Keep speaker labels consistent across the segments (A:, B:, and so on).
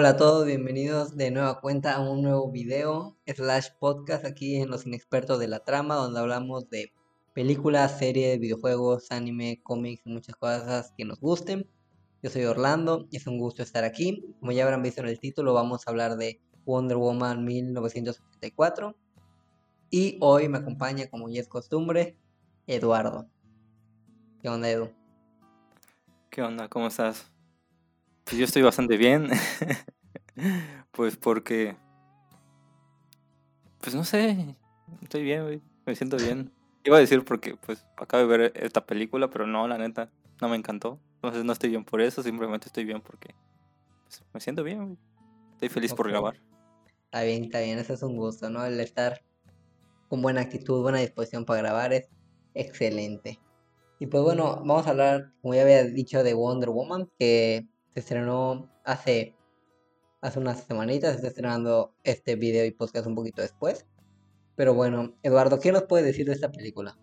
A: Hola a todos, bienvenidos de nueva cuenta a un nuevo video slash podcast aquí en Los Inexpertos de la Trama, donde hablamos de películas, series, videojuegos, anime, cómics y muchas cosas que nos gusten. Yo soy Orlando y es un gusto estar aquí. Como ya habrán visto en el título, vamos a hablar de Wonder Woman 1974. Y hoy me acompaña, como ya es costumbre, Eduardo. ¿Qué onda, Edu?
B: ¿Qué onda? ¿Cómo estás? Pues yo estoy bastante bien. pues porque. Pues no sé. Estoy bien, güey. Me siento bien. Iba a decir porque, pues, acabo de ver esta película, pero no, la neta, no me encantó. Entonces no estoy bien por eso, simplemente estoy bien porque pues, me siento bien, güey. Estoy feliz por grabar.
A: Está bien, está bien, eso es un gusto, ¿no? El estar con buena actitud, buena disposición para grabar es excelente. Y pues bueno, vamos a hablar, como ya había dicho, de Wonder Woman, que estrenó hace, hace unas semanitas, se está estrenando este video y podcast un poquito después. Pero bueno, Eduardo, ¿qué nos puedes decir de esta película?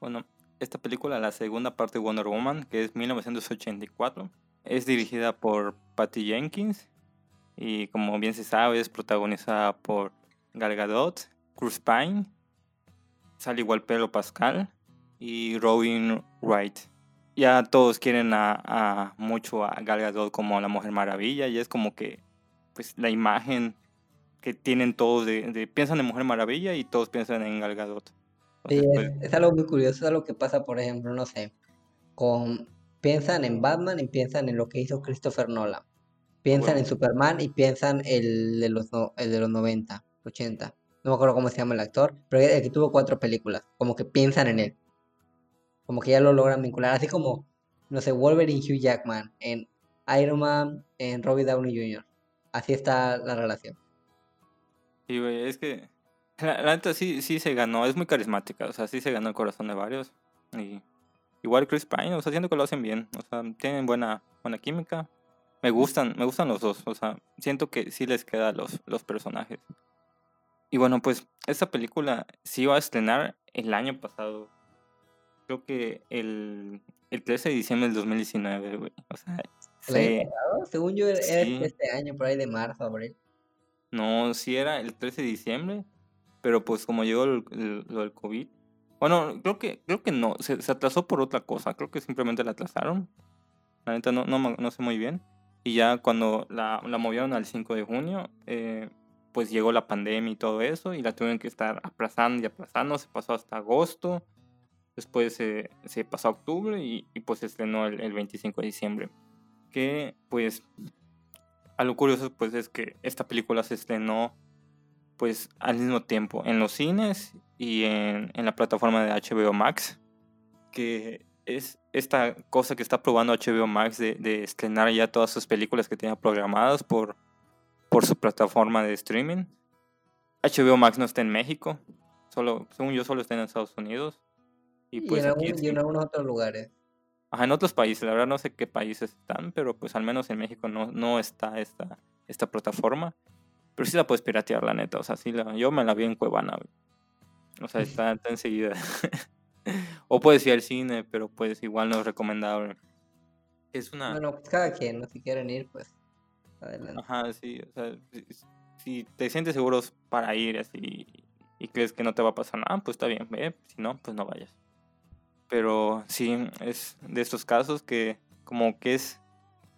B: Bueno, esta película, la segunda parte de Wonder Woman, que es 1984, es dirigida por Patty Jenkins y como bien se sabe es protagonizada por Gal Gadot, Cruz Pine, Sally Pelo Pascal y Robin Wright. Ya todos quieren a, mucho a Gal Gadot como la Mujer Maravilla y es como que pues la imagen que tienen todos de, piensan en Mujer Maravilla y todos piensan en Gal Gadot.
A: Sí, pues es, algo muy curioso, es algo que pasa, por ejemplo, no sé, con piensan en Batman y piensan en lo que hizo Christopher Nolan. Piensan en Superman y piensan el de los el de los 90, 80. No me acuerdo cómo se llama el actor, pero el que tuvo cuatro películas, como que piensan en él. Como que ya lo logran vincular, así como no sé, Wolverine Hugh Jackman, en Iron Man, en Robbie Downey Jr. Así está la relación.
B: Sí, güey, es que la, neta sí, sí se ganó, es muy carismática, o sea, sí se ganó el corazón de varios. Y igual Chris Pine, o sea, siento que lo hacen bien, o sea, tienen buena, buena química. Me gustan, me gustan los dos, o sea, siento que sí les queda los, los personajes. Y bueno, pues esta película sí iba a estrenar el año pasado. Creo que el, el 13 de diciembre del 2019, güey. O sea,
A: Según yo era este año, por ahí de marzo, abril.
B: No, sí era el 13 de diciembre, pero pues como llegó lo del COVID. Bueno, creo que, creo que no, se, atrasó por otra cosa, creo que simplemente la atrasaron. La neta no, no, sé muy bien. Y ya cuando la, la movieron al 5 de junio, eh, pues llegó la pandemia y todo eso, y la tuvieron que estar aplazando y aplazando, se pasó hasta agosto, después se, se pasó a octubre y, y pues estrenó el, el 25 de diciembre. Que pues algo curioso pues es que esta película se estrenó pues al mismo tiempo en los cines y en, en, la plataforma de HBO Max, que es esta cosa que está probando HBO Max de, de estrenar ya todas sus películas que tenía programadas por, por su plataforma de streaming. HBO Max no está en México, solo, según yo solo está en Estados Unidos.
A: Y, pues en, y en algunos otros lugares
B: en otros países, la verdad no sé qué países están, pero pues al menos en México no, no está esta, esta plataforma. Pero sí la puedes piratear, la neta. O sea, sí la, yo me la vi en Cuevana. O sea, está, está enseguida. o puedes ir al cine, pero pues igual no es recomendable.
A: Es una... Bueno, pues cada quien, ¿no? Si quieren ir, pues adelante.
B: Ajá, sí. O sea, si, te sientes seguro para ir así y crees que no te va a pasar nada, pues está bien, ¿eh? Si no, pues no vayas. Pero sí, es de estos casos que como que es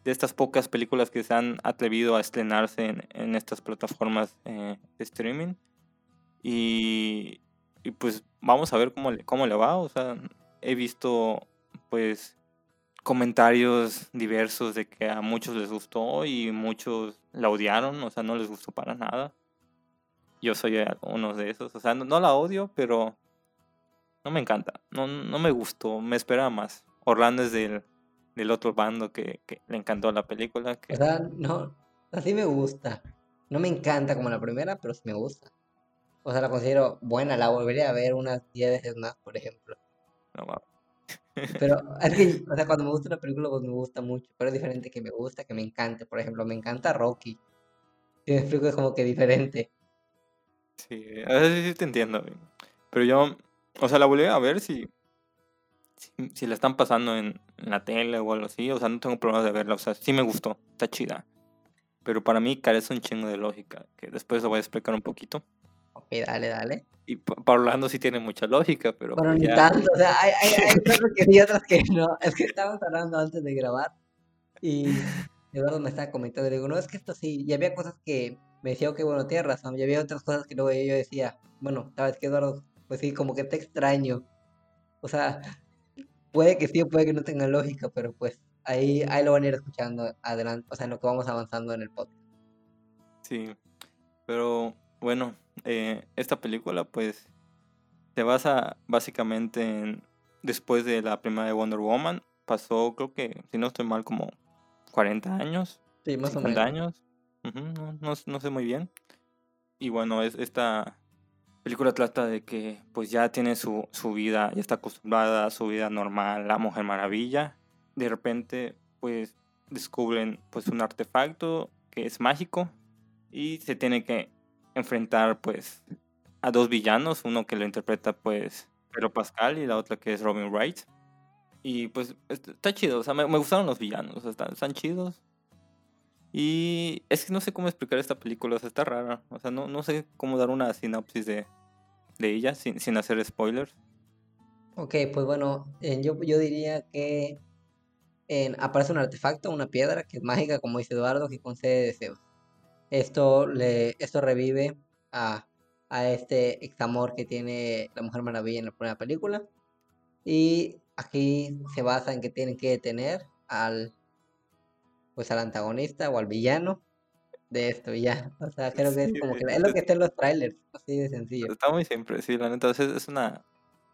B: de estas pocas películas que se han atrevido a estrenarse en, en estas plataformas eh, de streaming. Y, y, pues vamos a ver cómo le, cómo le va. O sea, he visto pues comentarios diversos de que a muchos les gustó y muchos la odiaron, o sea, no les gustó para nada. Yo soy uno de esos, o sea, no, no la odio, pero no me encanta, no, no me gustó, me esperaba más. Orlando es del, del otro bando que, que, le encantó la película. Que...
A: O sea, no, así me gusta. No me encanta como la primera, pero sí me gusta. O sea, la considero buena, la volvería a ver unas 10 veces más, por ejemplo. No, Pero es que, o sea, cuando me gusta una película, pues me gusta mucho. Pero es diferente que me gusta, que me encante. Por ejemplo, me encanta Rocky. Si me explico, es como que diferente.
B: Sí, a veces sí te entiendo. Pero yo, o sea, la volví a ver si, si, la están pasando en, la tele o algo así. O sea, no tengo problemas de verla. O sea, sí me gustó. Está chida. pero para mí carece un chingo de lógica, que después lo voy a explicar un poquito.
A: Ok, dale, dale.
B: Y pa- para Orlando sí tiene mucha lógica, pero
A: Bueno,
B: pues
A: ni
B: ya-
A: tanto, o sea, hay, hay, hay cosas que sí, otras que no. Es que estábamos hablando antes de grabar y Eduardo me estaba comentando, le digo, no, es que esto sí, y había cosas que me decía, ok, bueno, tienes razón, y había otras cosas que luego yo decía, bueno, sabes que Eduardo, pues sí, como que te extraño. O sea, puede que sí o puede que no tenga lógica, pero pues ahí, ahí lo van a ir escuchando adelante, o sea, en lo que vamos avanzando en el podcast.
B: Sí, pero bueno, eh, esta película pues se basa básicamente en, después de la primera de Wonder Woman, pasó creo que, si no estoy mal, como 40 años,
A: Sí, más o
B: 50
A: menos.
B: años, no, no, no sé muy bien. Y bueno, es, esta película trata de que pues ya tiene su, su vida, ya está acostumbrada a su vida normal, la Mujer Maravilla. De repente pues descubren pues un artefacto que es mágico y se tiene que enfrentar pues a dos villanos, uno que lo interpreta pues Pedro Pascal y la otra que es Robin Wright. Y pues est- está chido, o sea, me, me gustaron los villanos, o sea, están, están chidos. Y es que no sé cómo explicar esta película, o sea, está rara. O sea, no, no sé cómo dar una sinopsis de, de ella sin, sin hacer spoilers.
A: Ok, pues bueno, eh, yo, yo diría que en- aparece un artefacto, una piedra que es mágica, como dice Eduardo, que concede deseos. Esto, le, esto revive a, a este ex amor que tiene la Mujer Maravilla en la primera película. Y aquí se basa en que tienen que detener al, pues al antagonista o al villano de esto y ya. O sea, creo que es como que
B: es-
A: lo que está en los trailers, así de sencillo.
B: Está muy simple, sí, la neta. Es, es una,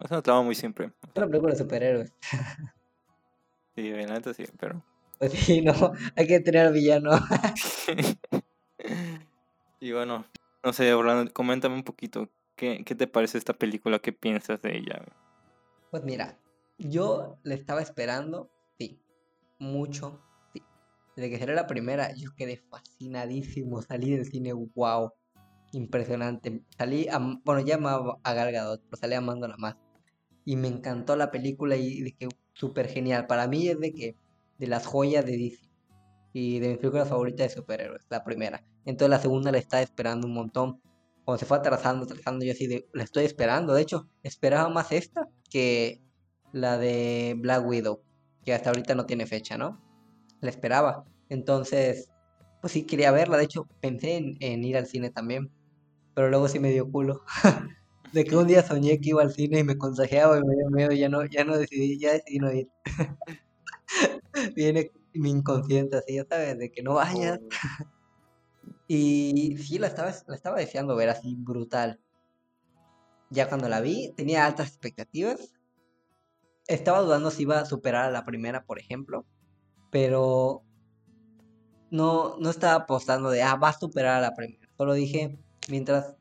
B: es una trama muy simple.
A: Es una película de superhéroes.
B: Sí, la neta sí, pero.
A: Pues sí, no, hay que detener al villano.
B: y bueno, no sé, Orlando, coméntame un poquito. ¿Qué, qué te parece esta película? ¿Qué piensas de ella?
A: Pues mira, yo le estaba esperando, sí, mucho. Desde que salió la primera, yo quedé fascinadísimo, salí del cine, wow, impresionante. Salí, am- bueno, ya amaba a Gal Gadot, pero salí amándola más. Y me encantó la película y dije, súper genial. Para mí es de que, de las joyas de DC y de mis películas favoritas de superhéroes, la primera. Entonces la segunda la estaba esperando un montón. Cuando se fue atrasando, atrasando, yo así de, la estoy esperando. De hecho, esperaba más esta que la de Black Widow, que hasta ahorita no tiene fecha, ¿no? La esperaba. Entonces, pues sí quería verla. De hecho, pensé en, en ir al cine también. Pero luego sí me dio culo. De que un día soñé que iba al cine y me contagiaba y me dio miedo ya no, ya no decidí, ya decidí no ir. Viene mi inconsciente así, ya sabes, de que no vayas. Y sí, la estaba, la estaba deseando ver así brutal. Ya cuando la vi, tenía altas expectativas. Estaba dudando si iba a superar a la primera, por ejemplo. Pero no, no estaba apostando de, ah, va a superar a la primera. Solo dije, mientras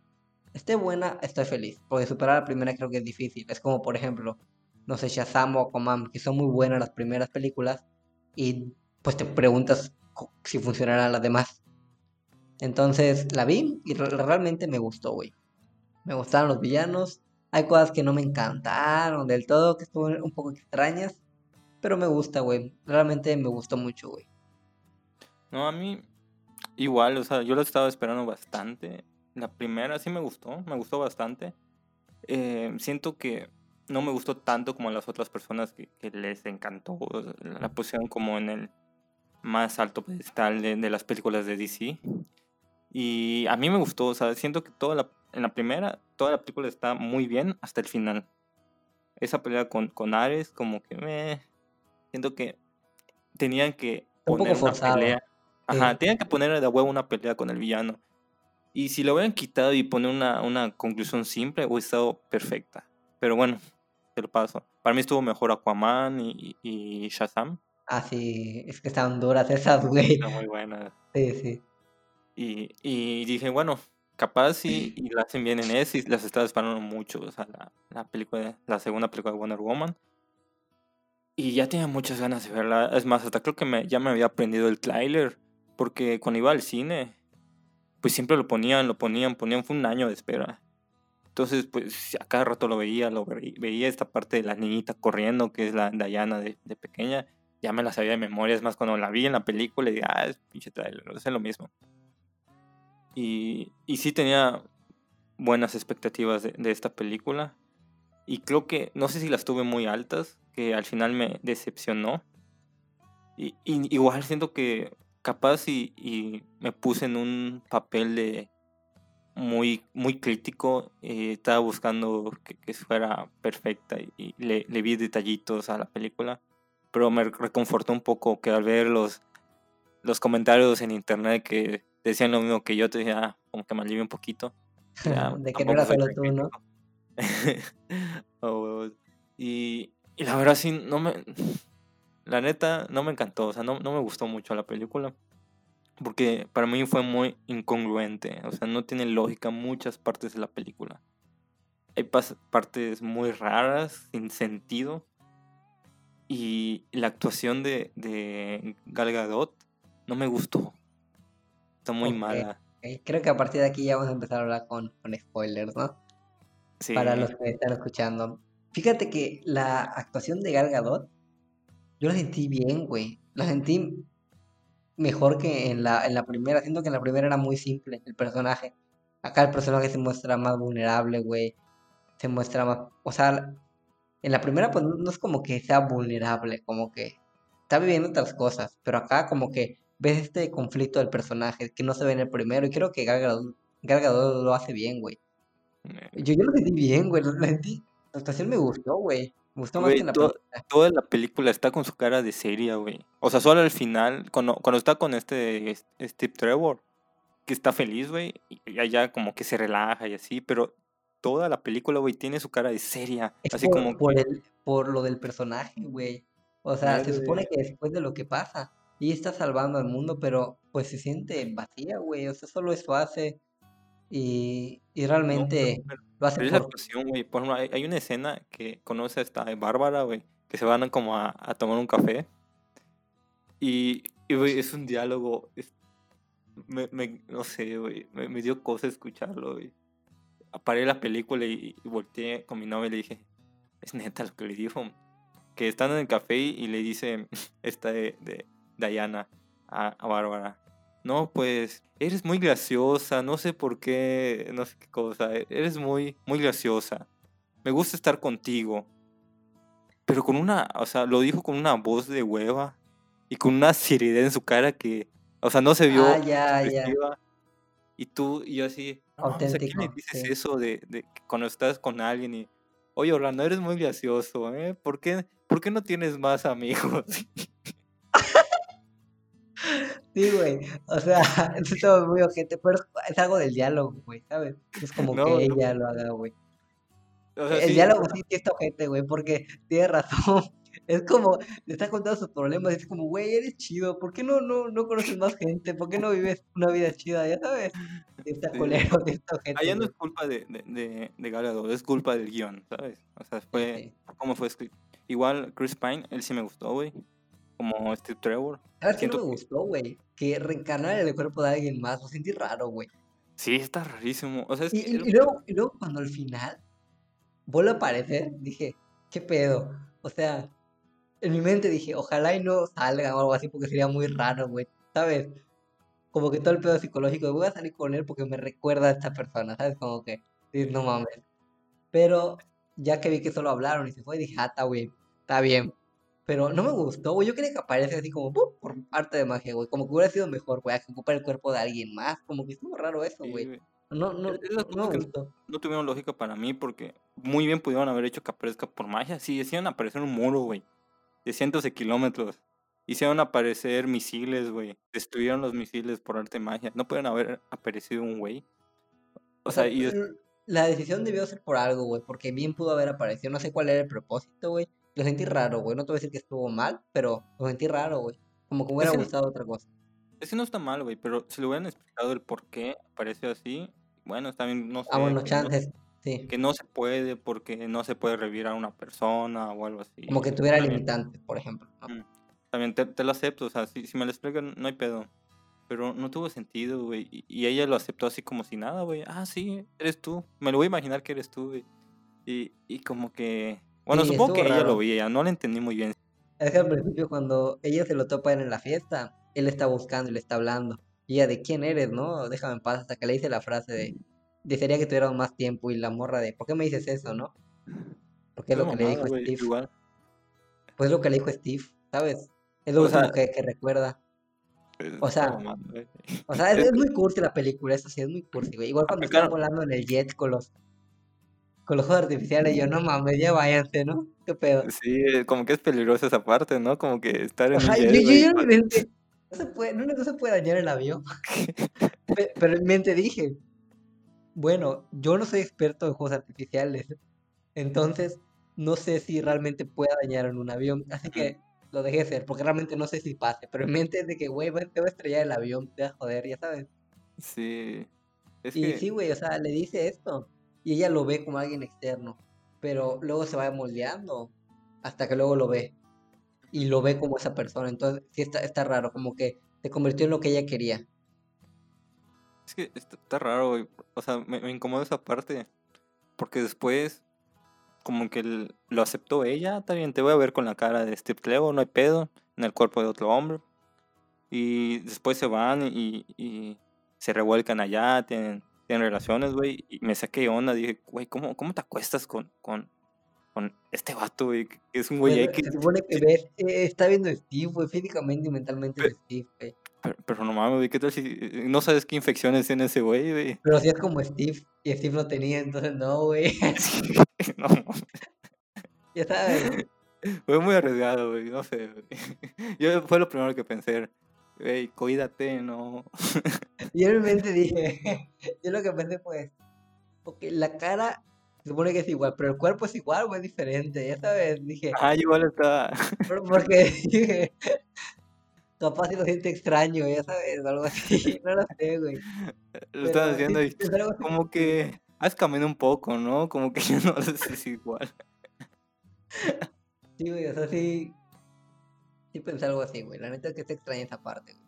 A: esté buena, estoy feliz. Porque superar a la primera creo que es difícil. Es como, por ejemplo, no sé, Shazam o Aquaman, que son muy buenas las primeras películas. Y pues te preguntas si funcionarán las demás. Entonces la vi y re- realmente me gustó, güey. Me gustaron los villanos. Hay cosas que no me encantaron del todo, que estuvo un poco extrañas. Pero me gusta, güey. Realmente me gustó mucho, güey.
B: No, a mí igual, o sea, yo lo estaba esperando bastante. La primera sí me gustó, me gustó bastante. Eh, siento que no me gustó tanto como las otras personas que, les encantó. La pusieron como en el más alto pedestal de, de las películas de DC. Y a mí me gustó, o sea, siento que toda la, en la primera, toda la película está muy bien hasta el final. Esa pelea con, con Ares, como que me... Siento que tenían que
A: Un poco
B: poner una
A: forzado.
B: pelea. Ajá,
A: Sí.
B: tenían que poner de huevo una pelea con el villano. Y si lo hubieran quitado y poner una, una conclusión simple, hubiera estado perfecta. Pero bueno, te lo paso. Para mí estuvo mejor Aquaman y, y Shazam.
A: Ah, sí, es que estaban duras esas, güey.
B: Está muy buena.
A: Sí, sí.
B: Y, y dije, bueno, capaz y, y la hacen bien en eso y las estaba esperando mucho. O sea, la, la película, la segunda película de Wonder Woman. Y ya tenía muchas ganas de verla. Es más, hasta creo que me, ya me había aprendido el tráiler. Porque cuando iba al cine, pues siempre lo ponían, lo ponían, ponían. Fue un año de espera. Entonces, pues a cada rato lo veía, lo ve- veía esta parte de la niñita corriendo, que es la Diana de, pequeña. ya me la sabía de memoria. Es más, cuando la vi en la película, dije, ah, es pinche trailer, es lo mismo. Y, y sí tenía buenas expectativas de, esta película. Y creo que, no sé si las tuve muy altas, que al final me decepcionó. Y, igual siento que capaz y, y, me puse en un papel de muy, muy crítico. Eh, estaba buscando que, que, fuera perfecta y, le, le, vi detallitos a la película. Pero me reconfortó un poco que al ver los, los comentarios en internet que decían lo mismo que yo, te decía, ah, como que me alivié un poquito.
A: de que no era solo tú, ¿no?
B: Oh, y, y, la verdad sí, no me... La neta, no me encantó, o sea, no, no me gustó mucho la película. Porque para mí fue muy incongruente, o sea, no tiene lógica muchas partes de la película. Hay partes muy raras, sin sentido. Y la actuación de, de Gal Gadot no me gustó. Está muy mala.
A: Creo que a partir de aquí ya vamos a empezar a hablar con, con spoilers, ¿no? Sí. Para los que están escuchando. Fíjate que la actuación de Gal Gadot, yo la sentí bien, güey. La sentí mejor que en la, en la primera. Siento que en la primera era muy simple el personaje. Acá el personaje se muestra más vulnerable, güey. Se muestra más... O sea, en la primera pues no es como que sea vulnerable, como que está viviendo otras cosas. Pero acá como que ves este conflicto del personaje que no se ve en el primero y creo que Gal Gadot, lo hace bien, güey. Eh. Yo, yo lo sentí bien, güey, lo sentí. La actuación me gustó, güey. Me gustó más que la
B: película. Toda la película está con su cara de seria, güey. O sea, solo al final, cuando, cuando está con este Steve Trevor, que está feliz, güey, y allá como que se relaja y así, pero toda la película, güey, tiene su cara de seria. así como
A: por, el, por lo del personaje, güey. O sea, se supone que después de lo que pasa, y está salvando al mundo, pero pues se siente vacía, güey. O sea, solo eso hace. Y, y realmente lo hace
B: por... actuación, güey. Por ejemplo, hay, una escena que conoce a esta Bárbara, güey, que se van como a, tomar un café. Y, y güey, es un diálogo. me, me, no sé, güey. Me, dio cosa escucharlo, güey. Aparé la película y, volteé con mi novia y le dije, es neta lo que le dijo. Que están en el café y, le dice esta de Diana a, Bárbara. No, pues eres muy graciosa, no sé por qué, no sé qué cosa, e, eres muy, muy graciosa. Me gusta estar contigo. Pero con una, o sea, lo dijo con una voz de hueva y con una seriedad en su cara que, o sea, no se vio.
A: Ah, ya, ya.
B: Y tú, y yo así, no, ¿qué me dices eso de, de, cuando estás con alguien y, oye, Orlando, eres muy gracioso, ¿eh? ¿Por qué, ¿por qué no tienes más amigos?
A: Sí, güey. O sea, es todo muy ojete, pero es algo del diálogo, güey, ¿sabes? Es como que ella lo haga, güey. el diálogo sí está ojete, güey, porque tiene razón. Es como, le está contando sus problemas, es como, güey, eres chido, ¿por qué no, no, no conoces más gente? ¿Por qué no vives una vida chida? Ya sabes, está colero, está ojete.
B: Allá no es culpa de, de, de, Galado, es culpa del guion, ¿sabes? O sea, fue, ¿cómo fue escrito? Igual Chris Pine, él sí me gustó, güey como Steve Trevor.
A: ¿Sabes qué no me gustó, güey? Que reencarnar en el cuerpo de alguien más, lo sentí raro, güey.
B: Sí, está rarísimo. O sea,
A: y, y, luego, y, luego, cuando al final vuelve a aparecer, dije, ¿qué pedo? O sea, en mi mente dije, ojalá y no salga o algo así porque sería muy raro, güey. ¿Sabes? Como que todo el pedo psicológico, voy a salir con él porque me recuerda a esta persona, ¿sabes? Como que, no mames. Pero ya que vi que solo hablaron y se fue, dije, ah, está bien, está bien. Pero no me gustó, güey. Yo quería que aparezca así como por arte de magia, güey. Como que hubiera sido mejor, güey, que ocupar el cuerpo de alguien más. Como que estuvo raro eso, güey. no, no, no, me gustó.
B: No tuvieron lógica para mí porque muy bien pudieron haber hecho que aparezca por magia. Sí, hicieron aparecer un muro, güey. De cientos de kilómetros. Hicieron aparecer misiles, güey. Destruyeron los misiles por arte de magia. No pueden haber aparecido un güey.
A: O, sea, y... la decisión debió ser por algo, güey. Porque bien pudo haber aparecido. No sé cuál era el propósito, güey. Lo sentí raro, güey. No te voy a decir que estuvo mal, pero lo sentí raro, güey. Como que hubiera gustado otra cosa.
B: Ese no está mal, güey, pero si le hubieran explicado el por qué apareció así, bueno, bien, no sé.
A: Ah, bueno, chances, sí.
B: Que no se puede porque no se puede revivir a una persona o algo así.
A: Como que tuviera limitantes, por ejemplo.
B: También te, lo acepto, o sea, si, si me lo explican, no hay pedo. Pero no tuvo sentido, güey. Y, ella lo aceptó así como si nada, güey. Ah, sí, eres tú. Me lo voy a imaginar que eres tú, güey. Y, y como que bueno, supongo que ella lo veía, no lo entendí muy bien.
A: Es que al principio cuando ella se lo topa en la fiesta, él está buscando y le está hablando. Y ella, ¿de quién eres, no? Déjame en paz, hasta que le dice la frase de, desearía que tuviéramos más tiempo y la morra de, ¿por qué me dices eso, no? Porque es lo que le dijo Steve. Pues es lo que le dijo Steve, ¿sabes? Es lo último que, recuerda. O sea, o sea, es, muy cursi la película, eso sí, es muy cursi, güey. Igual cuando están volando en el jet con los con los juegos artificiales, yo no mames, ya váyanse, ¿no? ¿Qué pedo?
B: Sí, como que es peligrosa esa parte, ¿no? Como que estar en el
A: jet, yo, yo, mente, no se puede, no, no se puede dañar el avión. Pero en mente dije, bueno, yo no soy experto en juegos artificiales, entonces no sé si realmente pueda dañar en un avión, así que lo dejé ser, porque realmente no sé si pase, pero en mente es de que, güey, te va a estrellar el avión, te va a joder, ya sabes.
B: Sí.
A: y sí, güey, o sea, le dice esto, y ella lo ve como alguien externo, pero luego se va moldeando hasta que luego lo ve, y lo ve como esa persona, entonces sí está, está raro, como que se convirtió en lo que ella quería.
B: Es que está, raro, güey. O sea, me, incomoda esa parte. Porque después como que lo aceptó ella, bien, te voy a ver con la cara de Steve Clevo, no hay pedo, en el cuerpo de otro hombre. Y después se van y, se revuelcan allá, tienen, tienen relaciones, güey. Y me saqué onda, dije, güey, ¿cómo, ¿cómo te acuestas con, con, con este vato, güey? Que es un güey
A: X. Se supone que ver, eh, está viendo Steve, güey, físicamente y mentalmente de Steve, güey.
B: Pero, no mames, güey, ¿qué tal si eh, no sabes qué infecciones tiene ese güey, güey?
A: Pero si es como Steve, y Steve no tenía, entonces no, güey. no. Ya sabes.
B: Fue muy arriesgado, güey, no sé, güey. Yo fue lo primero que pensé, güey, cuídate, no.
A: Yo realmente dije, yo lo que pensé fue, porque la cara se supone que es igual, pero el cuerpo es igual, güey, diferente, ya sabes, dije.
B: Ah, igual está.
A: Porque dije, Capaz si lo siente extraño, ya sabes, algo así. No lo sé, güey.
B: Lo estás haciendo y como que has cambiado un poco, ¿no? Como que yo no lo sé si igual.
A: Sí, güey, o sea, sí. Sí pensé algo así, güey. La neta es que te extraña esa parte, güey.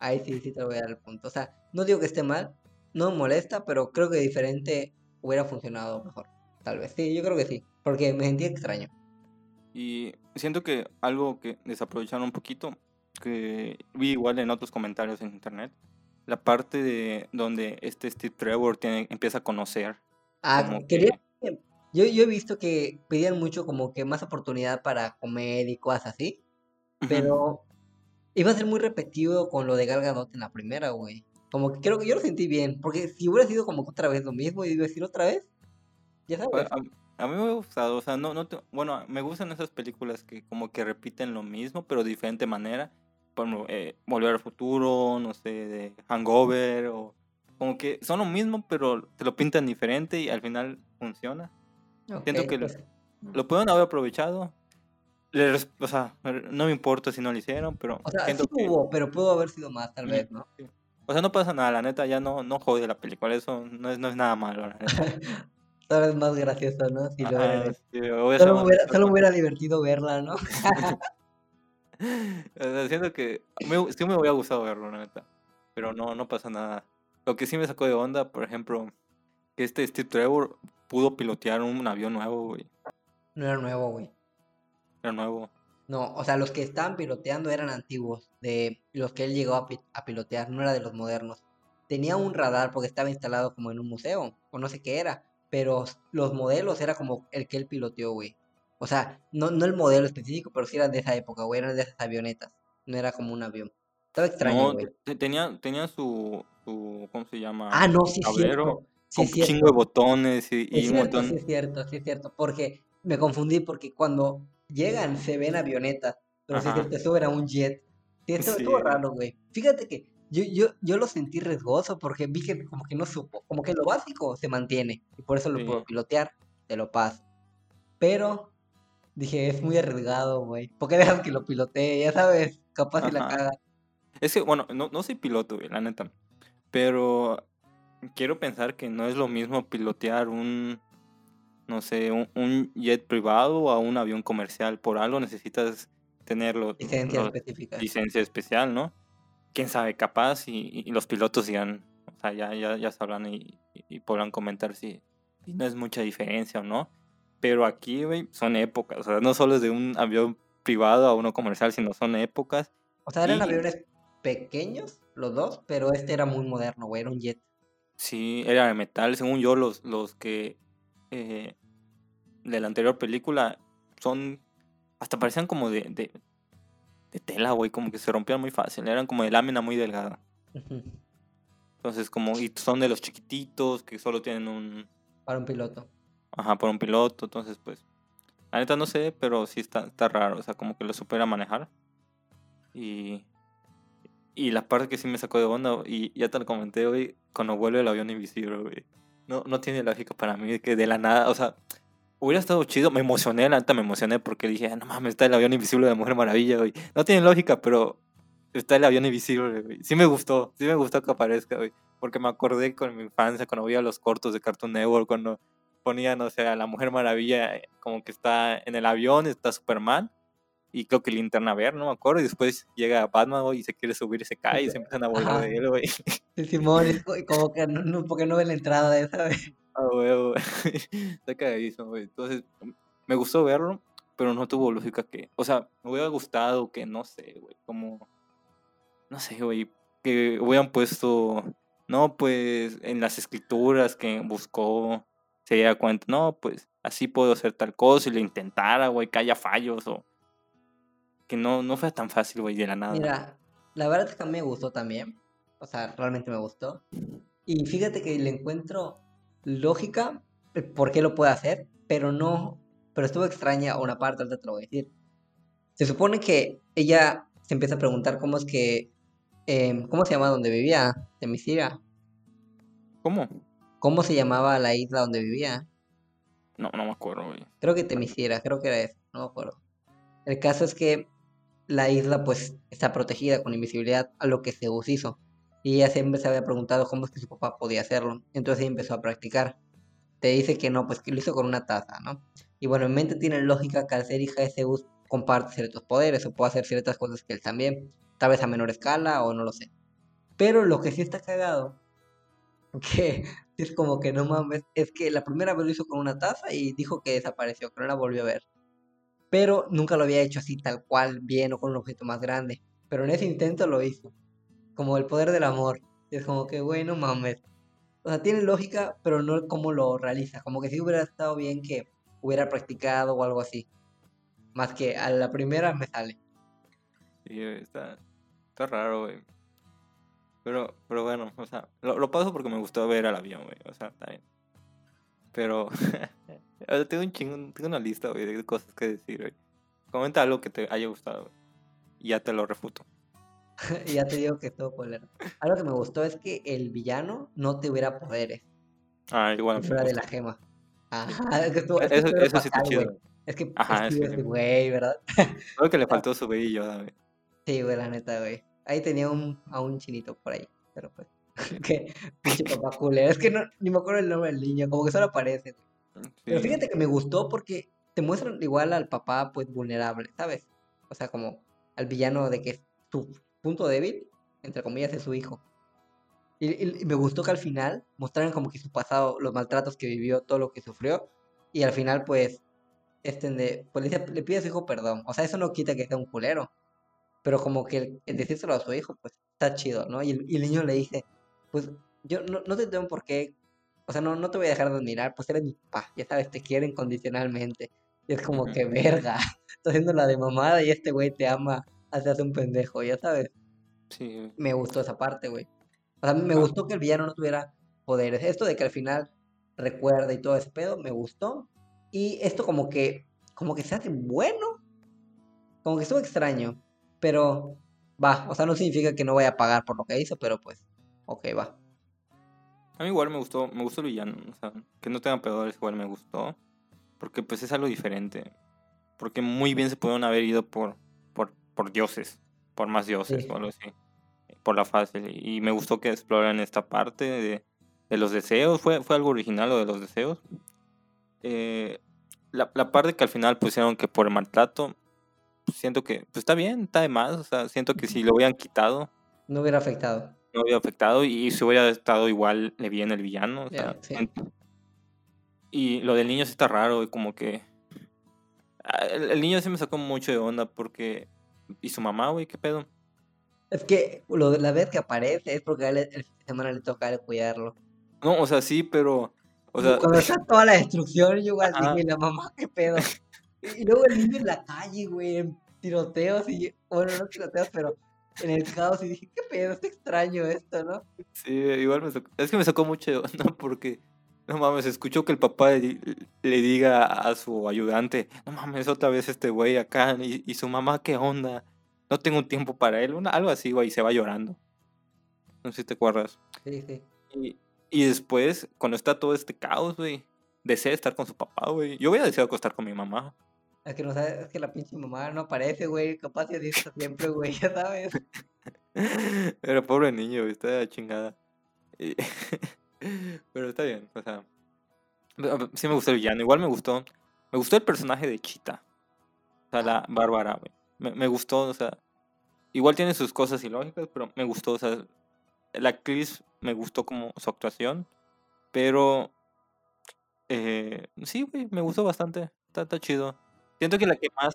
A: Ahí sí, sí te lo voy a dar el punto. O sea, no digo que esté mal, no me molesta, pero creo que diferente hubiera funcionado mejor. Tal vez. Sí, yo creo que sí. Porque me sentí extraño.
B: Y siento que algo que desaprovecharon un poquito que vi igual en otros comentarios en internet, la parte de donde este Steve Trevor tiene, empieza a conocer.
A: Ah, quería... Yo, yo he visto que pedían mucho como que más oportunidad para comer y cosas así, pero iba a ser muy repetido con lo de Gal Gadot en la primera, güey. Como que creo que yo lo sentí bien, porque si hubiera sido como otra vez lo mismo y iba a decir otra vez, ya sabes.
B: A, mí me ha gustado, o sea, no, no bueno, me gustan esas películas que como que repiten lo mismo, pero de diferente manera por eh, Volver al Futuro, no sé, de Hangover, o como que son lo mismo, pero te lo pintan diferente y al final funciona. Siento que pues, lo, pueden haber aprovechado. O sea, no me importa si no lo hicieron, pero.
A: O sea, sí hubo, pero pudo haber sido más, tal vez, ¿no?
B: O sea, no pasa nada, la neta, ya no, no jode la película, eso no es, no es nada malo, la neta.
A: Tal vez más gracioso, ¿no? Si lo solo, me hubiera, solo me hubiera divertido verla, ¿no?
B: Siento que me, sí me hubiera gustado verlo, la neta. Pero no, no pasa nada. Lo que sí me sacó de onda, por ejemplo, que este Steve Trevor pudo pilotear un avión nuevo, güey.
A: No era nuevo, güey.
B: Era nuevo.
A: No, o sea, los que estaban piloteando eran antiguos, de los que él llegó a, a pilotear, no era de los modernos. Tenía un radar porque estaba instalado como en un museo, o no sé qué era, pero los modelos era como el que él piloteó, güey. O sea, no, no el modelo específico, pero sí eran de esa época, güey, eran de esas avionetas. No era como un avión. Estaba extraño, güey.
B: tenía, tenía su, su, ¿cómo se llama?
A: Ah, no, sí, cierto.
B: Sí, con un chingo de botones y,
A: y un montón. Sí, es cierto, sí, es cierto. Porque me confundí, porque cuando llegan se ven avionetas, pero si te sube a un jet. Sí, esto estuvo raro, güey. Fíjate que yo, yo, yo lo sentí riesgoso porque vi que como que no supo, como que lo básico se mantiene y por eso lo puedo pilotear, te lo paso. Pero Dije, es muy arriesgado, güey. ¿Por qué dejas que lo pilotee? Ya sabes, capaz si la caga.
B: Es que, bueno, no, no soy piloto, güey, la neta. Pero quiero pensar que no es lo mismo pilotear un, no sé, un, jet privado o a un avión comercial. Por algo necesitas tenerlo.
A: Licencia específica.
B: Licencia especial, ¿no? Quién sabe, capaz y, los pilotos digan, o sea, ya, ya, ya sabrán y, y podrán comentar si, si no es mucha diferencia o no. Pero aquí, güey, son épocas. O sea, no solo es de un avión privado a uno comercial, sino son épocas.
A: O sea, eran
B: Y-
A: aviones pequeños, los dos, pero este era muy moderno, güey, era un jet.
B: Sí, era de metal. Según yo, los, los que eh, de la anterior película son. Hasta parecían como de, de, de tela, güey, como que se rompían muy fácil. Eran como de lámina muy delgada. Entonces, como. Y son de los chiquititos que solo tienen un.
A: Para un piloto.
B: Ajá, por un piloto. Entonces, pues. La neta no sé, pero sí está, está raro. O sea, como que lo supera manejar. Y. Y la parte que sí me sacó de onda, y ya te lo comenté hoy, cuando vuelve el avión invisible, güey. No, no tiene lógica para mí que de la nada, o sea, hubiera estado chido. Me emocioné, la neta me emocioné porque dije, "Ah, no mames, está el avión invisible de Mujer Maravilla, güey. No tiene lógica, pero está el avión invisible, güey. Sí me gustó, sí me gustó que aparezca, güey. Porque me acordé con mi infancia, cuando veía los cortos de Cartoon Network, cuando ponían, o sea, la Mujer Maravilla eh, como que está en el avión, está Superman. Y creo que Linterna Verde, no me acuerdo. Y después llega Batman, güey, y se quiere subir y se cae y se empiezan a
A: Ajá.
B: de él, güey.
A: Sí, Simón, como que no, no- porque no ve la entrada de esa, güey.
B: Ah, huevo. Está cagadísimo, güey. Entonces, me gustó verlo, pero no tuvo lógica que. O sea, me hubiera gustado que, no sé, güey, como. No sé, güey, que hubieran puesto. No, pues, en las escrituras que buscó, se diera cuenta, no, pues, así puedo hacer tal cosa y lo intentara, güey, que haya fallos o. Que no, no fuera tan fácil, güey, de la nada.
A: Mira, la verdad es que a mí me gustó también. O sea, realmente me gustó. Y fíjate que le encuentro lógica por qué lo puede hacer, pero no. Pero estuvo extraña una parte, ahorita te lo voy a decir. Se supone que ella se empieza a preguntar cómo es que. em, ¿Cómo se llama donde vivía? Temisira.
B: ¿Cómo?
A: ¿Cómo se llamaba la isla donde vivía?
B: No, no me acuerdo, güey.
A: Creo que Temisira, creo que era eso, no me acuerdo. El caso es que la isla pues está protegida con invisibilidad a lo que Zeus hizo. Y ella siempre se había preguntado cómo es que su papá podía hacerlo. Entonces ella empezó a practicar. Te dice que no, pues que lo hizo con una taza, ¿no? Y bueno, en mente tiene lógica que al ser hija de Zeus comparte ciertos poderes o puede hacer ciertas cosas que él también. Tal vez a menor escala o no lo sé. Pero lo que sí está cagado, que es como que no mames, es que la primera vez lo hizo con una taza y dijo que desapareció, que no la volvió a ver. Pero nunca lo había hecho así tal cual, bien o con un objeto más grande. Pero en ese intento lo hizo. Como el poder del amor. Y es como que, güey, no mames. O sea, tiene lógica, pero no cómo lo realiza. Como que sí hubiera estado bien que hubiera practicado o algo así. Más que a la primera me sale.
B: Sí, güey, está, está raro, güey. Pero, pero bueno, o sea, lo, lo paso porque me gustó ver al avión, güey. O sea, está bien. Pero, tengo un chingo, tengo una lista, güey, de cosas que decir, güey. Comenta algo que te haya gustado, güey. Y ya te lo refuto.
A: ya te digo que estuvo culero. Algo que me gustó es que el villano no tuviera poderes.
B: Ah, igual.
A: Fuera de la gema. Ajá, es que estuvo,
B: Eso,
A: estuvo
B: eso sí está
A: fatal,
B: chido.
A: güey. Es que
B: Ajá,
A: es que güey, ¿verdad?
B: Creo que le faltó su brillo, güey.
A: Sí, güey, la neta, güey. Ahí tenía un, a un chinito por ahí, pero pues. Que pinche papá culero. Es que no, ni me acuerdo el nombre del niño, como que solo aparece. Pero fíjate que me gustó porque te muestran igual al papá, pues vulnerable, ¿sabes? O sea, como al villano de que su punto débil, entre comillas, es su hijo. Y, me gustó que al final mostraran como que su pasado, los maltratos que vivió, todo lo que sufrió. Y al final, pues, este, de- pues le, le pide a su hijo perdón. O sea, eso no quita que sea un culero. Pero como que el, el decírselo a su hijo, pues, está chido, ¿no? Y el, y el niño le dice, pues, yo no, no te tengo por qué, o sea, no, no te voy a dejar de admirar, pues eres mi papá, ya sabes, te quiero incondicionalmente. Y es como que, verga, estás haciendo la de mamada y este güey te ama, hace un pendejo, ya sabes.
B: Sí.
A: Me gustó esa parte, güey. O sea, me
B: Ah.
A: gustó que el villano no tuviera poderes. Esto de que al final recuerda y todo ese pedo, me gustó. Y esto como que, como que se hace bueno. Como que estuvo extraño. Pero va, o sea, no significa que no vaya a pagar por lo que hizo, pero pues, ok, va.
B: A mí igual me gustó, me gustó el villano, o sea, que no tengan pegadores igual me gustó, porque pues es algo diferente, porque muy bien se pudieron haber ido por, por, por dioses, por más dioses
A: Sí.
B: o algo así, por la fácil, y me gustó que exploran esta parte de, de los deseos, fue, fue algo original lo de los deseos. Eh, la, la parte que al final pusieron que por el maltrato, siento que pues está bien, está de más, o sea, siento que si lo hubieran quitado,
A: No hubiera afectado.
B: No hubiera afectado y si hubiera estado igual le bien el villano. o
A: sí.
B: Y lo del niño sí está raro, y como que Ah, El, el niño sí me sacó mucho de onda porque... ¿Y su mamá, güey? ¿Qué pedo?
A: Es que lo de la vez que aparece es porque a él el fin de semana le toca a él cuidarlo.
B: No, o sea, sí, pero... O sea,
A: cuando está toda la destrucción, yo igual dije, la mamá, qué pedo. Y luego el niño en la calle, güey, en tiroteos y, bueno, no tiroteos, pero en el caos y dije, qué pedo, está extraño esto, ¿no?
B: Sí, igual me sacó. Es que me sacó mucho onda porque. No mames, escuchó que el papá le, le diga a su ayudante: No mames, otra vez este güey acá. Y, y su mamá, ¿qué onda? No tengo tiempo para él. Una, algo así, güey, y se va llorando. No sé si te acuerdas.
A: Sí, sí.
B: Y, y después, cuando está todo este caos, güey, desea estar con su papá, güey. Yo hubiera deseado estar con mi mamá.
A: Es que no sabes, es que la pinche mamá no aparece, güey, capaz de eso siempre, güey, ya sabes.
B: Pero pobre niño, está chingada. Pero está bien, o sea. Sí me gustó el villano. Igual me gustó. Me gustó el personaje de Chita. O sea, la Bárbara, güey. Me, me gustó, o sea. Igual tiene sus cosas ilógicas, pero me gustó, o sea. La actriz me gustó como su actuación. Pero. eh, sí, güey, me gustó bastante. Está, está chido. Siento que la que más.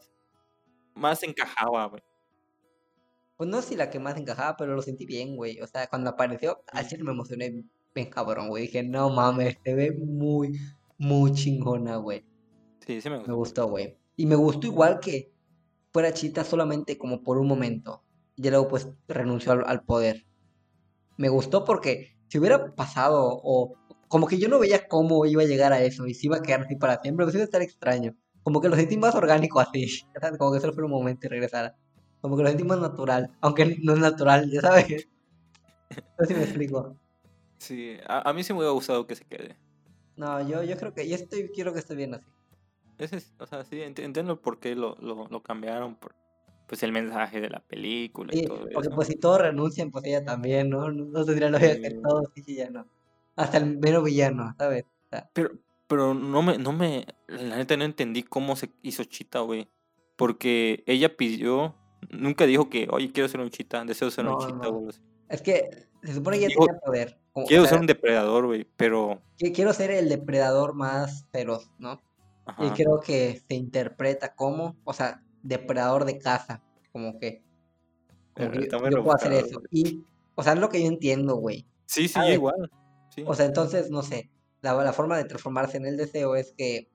B: Más encajaba, güey.
A: Pues no sé si la que más encajaba, pero lo sentí bien, güey. O sea, cuando apareció, así me emocioné bien cabrón, güey. Dije, no mames, se ve muy, muy chingona, güey.
B: Sí, sí me
A: Me
B: gustó.
A: gustó, güey. Y me gustó igual que fuera Chita solamente como por un momento. Y luego pues renunció al, al poder. Me gustó porque si hubiera pasado o como que yo no veía cómo iba a llegar a eso y si iba a quedar así para siempre, pues iba a estar extraño. Como que lo sentí más orgánico así, como que solo fuera un momento y regresara. Como que lo sentí más natural, aunque no es natural, ya sabes. No sé si me explico.
B: Sí, a, a mí sí me hubiera gustado que se quede.
A: No, yo, yo creo que, yo estoy, quiero que esté bien así.
B: Ese es- o sea, sí, ent- entiendo por qué lo, lo, lo cambiaron, por pues el mensaje de la película y
A: Sí,
B: todo
A: porque
B: eso.
A: pues si todos renuncian, pues ella también, ¿no? No, no tendría lógica que
B: Sí.
A: todos sí, ya no. Hasta el mero villano, ¿sabes? O sea,
B: Pero, pero no me, no me, la neta no entendí cómo se hizo Chita, güey. Porque ella pidió, nunca dijo que, oye, quiero ser un chita, deseo ser un chita,
A: no.
B: así.
A: es que se supone que ella
B: Dijo,
A: tenía poder. como- o
B: Quiero
A: sea,
B: ser un depredador, güey, pero,
A: quiero ser el depredador más feroz, ¿no? Y creo que se interpreta como, o sea, depredador de caza, como que, como que yo, puedo hacer eso.
B: güey.
A: Y, o sea, es lo que yo entiendo, güey.
B: Sí, sí,
A: ¿Sabes?
B: igual. Sí.
A: O sea, entonces, no sé, la, la forma de transformarse en el deseo es que,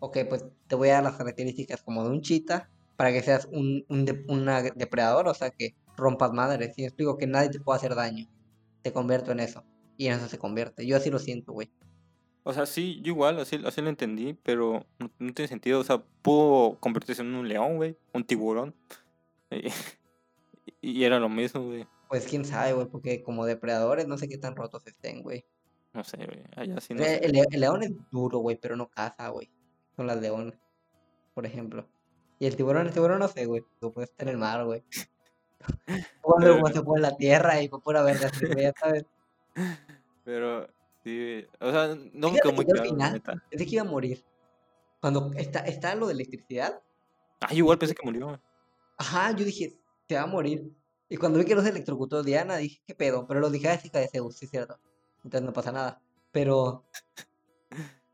A: ok, pues te voy a dar las características como de un chita para que seas un, un de- una depredador, o sea, que rompas madres. Y explico que nadie te puede hacer daño. Te convierto en eso. Y en eso se convierte. Yo así lo siento, güey.
B: O sea, sí, yo igual, así, así lo entendí, pero no, no tiene sentido. O sea, pudo convertirse en un león, güey, un tiburón. Y, y era lo mismo, güey.
A: Pues quién sabe, güey, porque como depredadores no sé qué tan rotos estén, güey.
B: No sé, güey. Allá sí no
A: El,
B: sé.
A: el le- el león es duro, güey, pero no caza, güey. Son las leones, por ejemplo. Y el tiburón, el tiburón no sé, güey. Lo puede estar en el mar, güey. Cuando como se pone en la tierra y por pura verga, así, güey, ya sabes.
B: pero, sí. O sea,
A: que
B: muy claro, la
A: final pensé que iba a morir. Cuando está, está lo de electricidad,
B: Ah, igual pensé que murió, güey.
A: ajá, yo dije, se va a morir. Y cuando vi que no se electrocutó Diana, dije, ¿qué pedo? Pero lo dije, ah, es hija de Zeus, sí es cierto. Entonces no pasa nada. Pero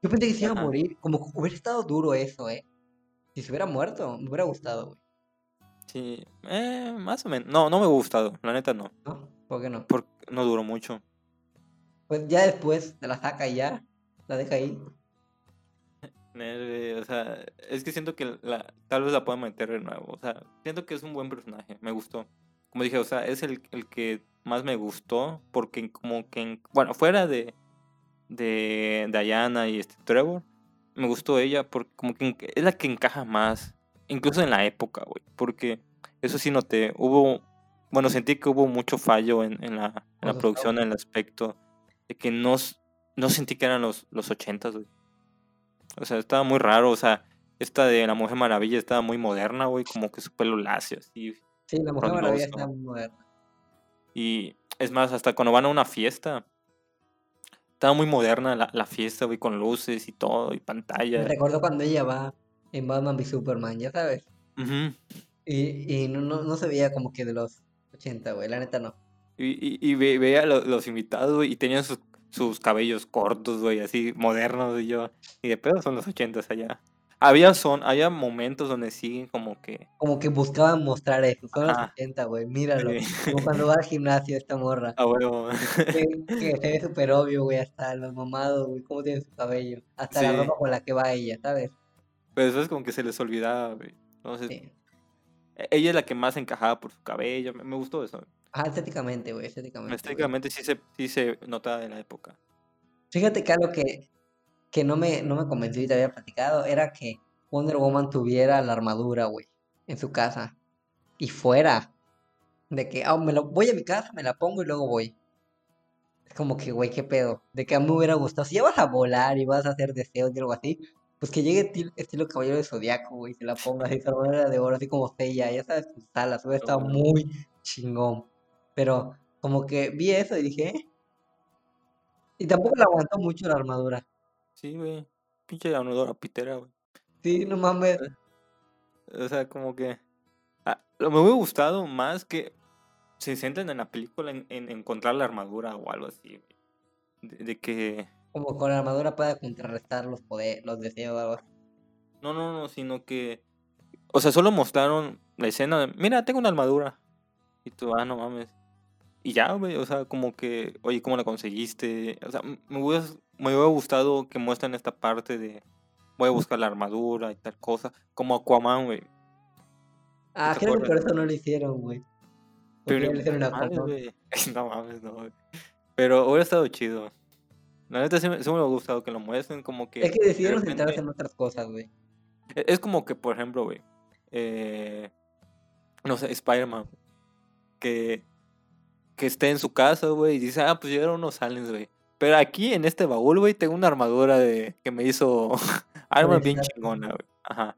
A: yo pensé que se iba a morir. Como hubiera estado duro eso, ¿eh? Si se hubiera muerto, me hubiera gustado, güey.
B: Sí, eh, más o menos. No, no me ha gustado, la neta no.
A: ¿No? ¿Por qué no?
B: Porque no duró mucho.
A: Pues ya después te la saca y ya, la deja ahí.
B: O sea, es que siento que la, tal vez la puedan meter de nuevo. O sea, siento que es un buen personaje. Me gustó. Como dije, o sea, es el, el que más me gustó. Porque como que, en- bueno, fuera de, de Diana y este Trevor, me gustó ella porque como que es la que encaja más. Incluso en la época, güey. Porque eso sí noté. Hubo, bueno, sentí que hubo mucho fallo en, en la, en la producción, en el aspecto de que no, no sentí que eran los, los 80 güey. O sea, estaba muy raro, o sea, esta de la Mujer Maravilla estaba muy moderna, güey, como que su pelo lacio, así,
A: Sí, la Mujer Maravilla está muy moderna.
B: Y es más, hasta cuando van a una fiesta, estaba muy moderna la, la fiesta, güey, con luces y todo, y
A: Me
B: pantalla.
A: recuerdo cuando ella va en Batman v Superman, ya sabes.
B: Ujú.
A: Y, y no, no, no se veía como que de los 80, güey, la neta no.
B: Y, y, y ve- veía a lo- los invitados, güey, y tenían sus, sus cabellos cortos, güey, así modernos, y yo, y de pedo son los 80 allá. Había son, había momentos donde sí como que...
A: Como que buscaban mostrar eso, son los
B: Ajá.
A: 80, güey, míralo.
B: Sí.
A: Como cuando va al gimnasio esta morra.
B: A huevo.
A: Que, que se ve súper obvio, güey, hasta los mamados, güey, cómo tiene su cabello. Hasta la ropa con la que va ella, ¿sabes?
B: Pero eso es como que se les olvidaba, güey. Entonces,
A: Sí.
B: e- ella es la que más encajaba por su cabello. Me, me gustó eso.
A: Ajá, estéticamente, güey, estéticamente.
B: Estéticamente sí se, sí se notaba de la época.
A: Fíjate que algo que, que no me, no me convenció y te había platicado era que Wonder Woman tuviera la armadura, güey, en su casa. Y fuera. De que, ah, me lo, voy a mi casa, me la pongo y luego voy. Es como que, güey, qué pedo. De que a mí me hubiera gustado. Si ya vas a volar y vas a hacer deseos y algo así, pues que llegue til- estilo Caballero de Zodiaco, güey, y se la ponga así, armadura de oro, así como Seiya, ya sabes, sus alas, estado
B: Ujú.
A: muy chingón. Pero como que vi eso y dije, "Eh". Y tampoco le aguantó mucho la armadura.
B: Sí, güey. Pinche armadura pitera, güey.
A: Sí, no mames.
B: O sea, como que... ah, lo me hubiera gustado más que se centren en la película en, en encontrar la armadura o algo así, güey. De, de que...
A: Como con la armadura pueda contrarrestar los poderes, los deseos o algo así.
B: No, no, no, sino que... O sea, solo mostraron la escena de... Mira, tengo una armadura. Y tú, ah, no mames. Y ya, güey, o sea, como que... Oye, ¿cómo la conseguiste? O sea, me hubiera, me hubiera gustado que muestren esta parte de... Voy a buscar la armadura y tal cosa. Como Aquaman, güey.
A: Ah, creo que por eso no lo hicieron, güey.
B: Pero,
A: le hicieron Aquaman.
B: güey. No mames, no, güey. Pero hubiera estado chido. La neta sí me, sí me hubiera gustado que lo muestren como que...
A: Es que
B: de
A: decidieron centrarse en otras cosas, güey.
B: e- Es como que, por ejemplo, güey. eh, no sé, Spider-Man. Que, que esté en su casa, güey, y dice, ah, pues llegaron unos aliens, güey. Pero aquí en este baúl, güey, tengo una armadura de que me hizo Man bien chingona, güey. Ajá.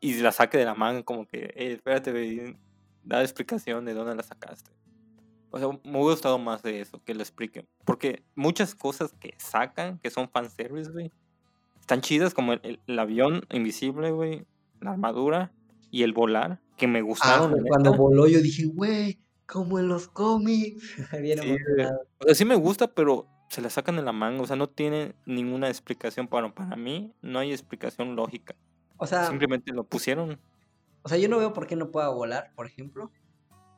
B: Y la saque de la manga, como que, eh, espérate, güey, da explicación de dónde la sacaste. O sea, me hubiera gustado más de eso, que lo expliquen. Porque muchas cosas que sacan, que son fanservice, güey, están chidas, como el, el- el avión invisible, güey, la armadura y el volar, que me
A: Ah,
B: gustaron.
A: güey, cuando voló yo dije, güey, como en los cómics. Bien
B: Sí. O sea, sí me gusta, pero se la sacan de la manga. O sea, no tiene ninguna explicación. Para, para mí, no hay explicación lógica.
A: O sea,
B: Simplemente lo pusieron.
A: o sea, yo no veo por qué no pueda volar, por ejemplo.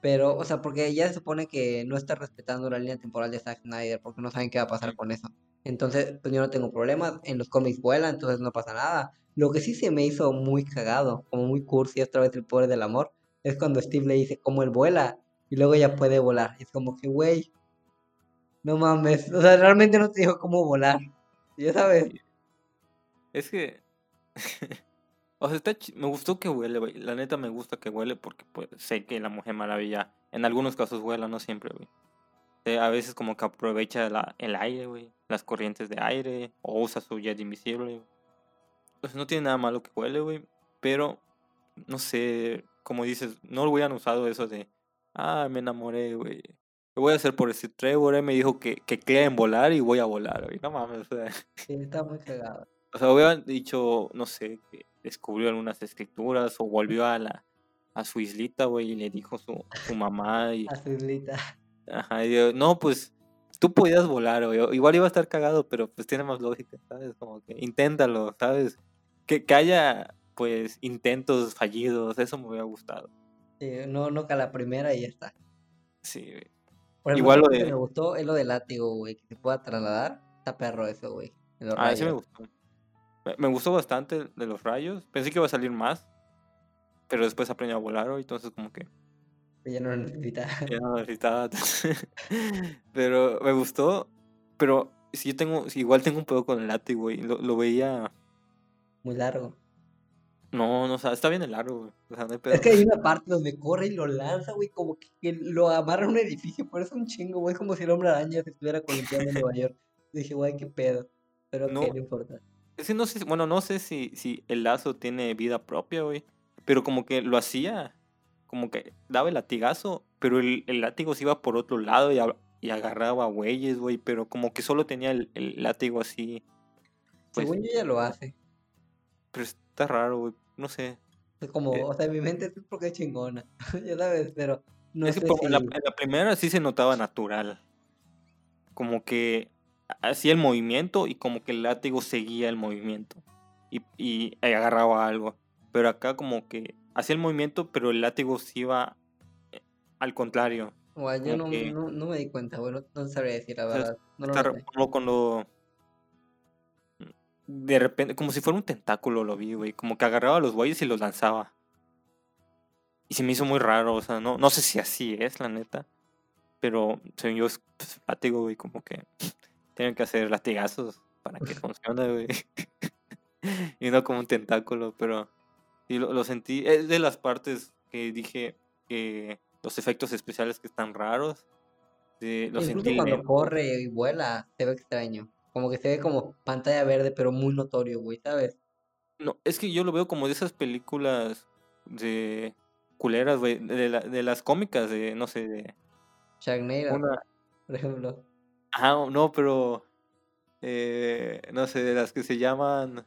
A: Pero, o sea, porque ya se supone que no está respetando la línea temporal de Zack Snyder, porque no saben qué va a pasar con eso. Entonces, pues yo no tengo problemas. En los cómics vuela, entonces no pasa nada. Lo que sí se me hizo muy cagado, como muy cursi, otra vez el poder del amor, es cuando Steve le dice cómo él vuela y luego ella puede volar. Es como que, güey, no mames. O sea, realmente no te dijo cómo volar. Ya sabes.
B: Es que. o sea, está chi- me gustó que huele, güey. La neta me gusta que huele porque pues, sé que la Mujer Maravilla en algunos casos vuela, no siempre, güey. Eh, a veces como que aprovecha el aire, güey. Las corrientes de aire. O usa su jet invisible. güey. Pues no tiene nada malo que huele, güey. Pero, no sé, como dices, no lo hubieran usado eso de. Ah, me enamoré, güey. Lo voy a hacer por este Trevor. eh, Me dijo que, que crea en volar y voy a volar, güey. No mames, o sea.
A: Sí, está muy cagado.
B: O sea, hubieran dicho, no sé, que descubrió algunas escrituras o volvió a la a su islita, güey, y le dijo su, su mamá y,
A: A su islita.
B: ajá, y yo, no, pues tú podías volar, güey, igual iba a estar cagado, pero pues tiene más lógica, ¿sabes? Como que inténtalo, ¿sabes? Que, que haya, pues, intentos fallidos, eso me hubiera gustado.
A: Sí, no, no que a la primera y ya está.
B: Sí, güey.
A: Por ejemplo,
B: Igual lo
A: que
B: de-
A: me gustó es lo del látigo, güey, que se pueda trasladar. Está perro eso, güey.
B: Ah, sí me
A: rayos.
B: gustó. Me, me gustó bastante de los rayos. Pensé que iba a salir más, pero después aprendió a volar, güey, entonces como que
A: Que ya no lo necesita.
B: Ya no necesitaba. pero me gustó. Pero si yo tengo, si igual tengo un pedo con el látigo, güey. Lo, lo veía.
A: Muy largo.
B: No, no, o sea, está bien el largo, güey. O sea, no hay pedo.
A: Es que hay una parte donde corre y lo lanza, güey, como que, lo amarra a un edificio, pero es un chingo, güey, como si el hombre araña se estuviera columpiando en Nueva York. Dije, güey, qué pedo. Pero
B: No.
A: no importa.
B: Es que no sé, bueno, no sé si, si el lazo tiene vida propia, güey. Pero como que lo hacía. Como que daba el latigazo, pero el, el látigo se iba por otro lado y, a- y agarraba güeyes, güey. Pero como que solo tenía el, el látigo así. Pues,
A: Según yo ya lo hace.
B: pero está raro, güey. No sé.
A: Es como,
B: Eh.
A: o sea, en mi mente es porque es chingona. ya sabes, pero no
B: es que
A: sé
B: la,
A: si-
B: la primera sí se notaba natural. Como que hacía el movimiento y como que el látigo seguía el movimiento. y, y agarraba algo. Pero acá como que hacía el movimiento, pero el látigo sí iba eh, al contrario.
A: Guau, yo no,
B: que-
A: no, no me di cuenta, güey. No, sabría decir la
B: O sea,
A: verdad. No lo
B: Está cuando de repente, como si fuera un tentáculo lo vi, güey. Como que agarraba a los güeyes y los lanzaba. Y se me hizo muy raro, o sea, no, no sé si así es, la neta. Pero según yo es pues, látigo, güey, como que tienen que hacer latigazos para que funcione, güey. y no como un tentáculo, pero sí lo, lo sentí. Es de las partes que dije que los efectos especiales que están raros. sí, lo
A: Incluso
B: sentí
A: cuando corre y vuela, se ve extraño. Como que se ve como pantalla verde, pero muy notorio, güey, ¿sabes?
B: No, es que yo lo veo como de esas películas de culeras, güey, de, la- de las cómicas, de, no sé, de
A: Sharknado,
B: una...
A: por ejemplo.
B: Ah, no, pero... eh, no sé, de las que se llaman...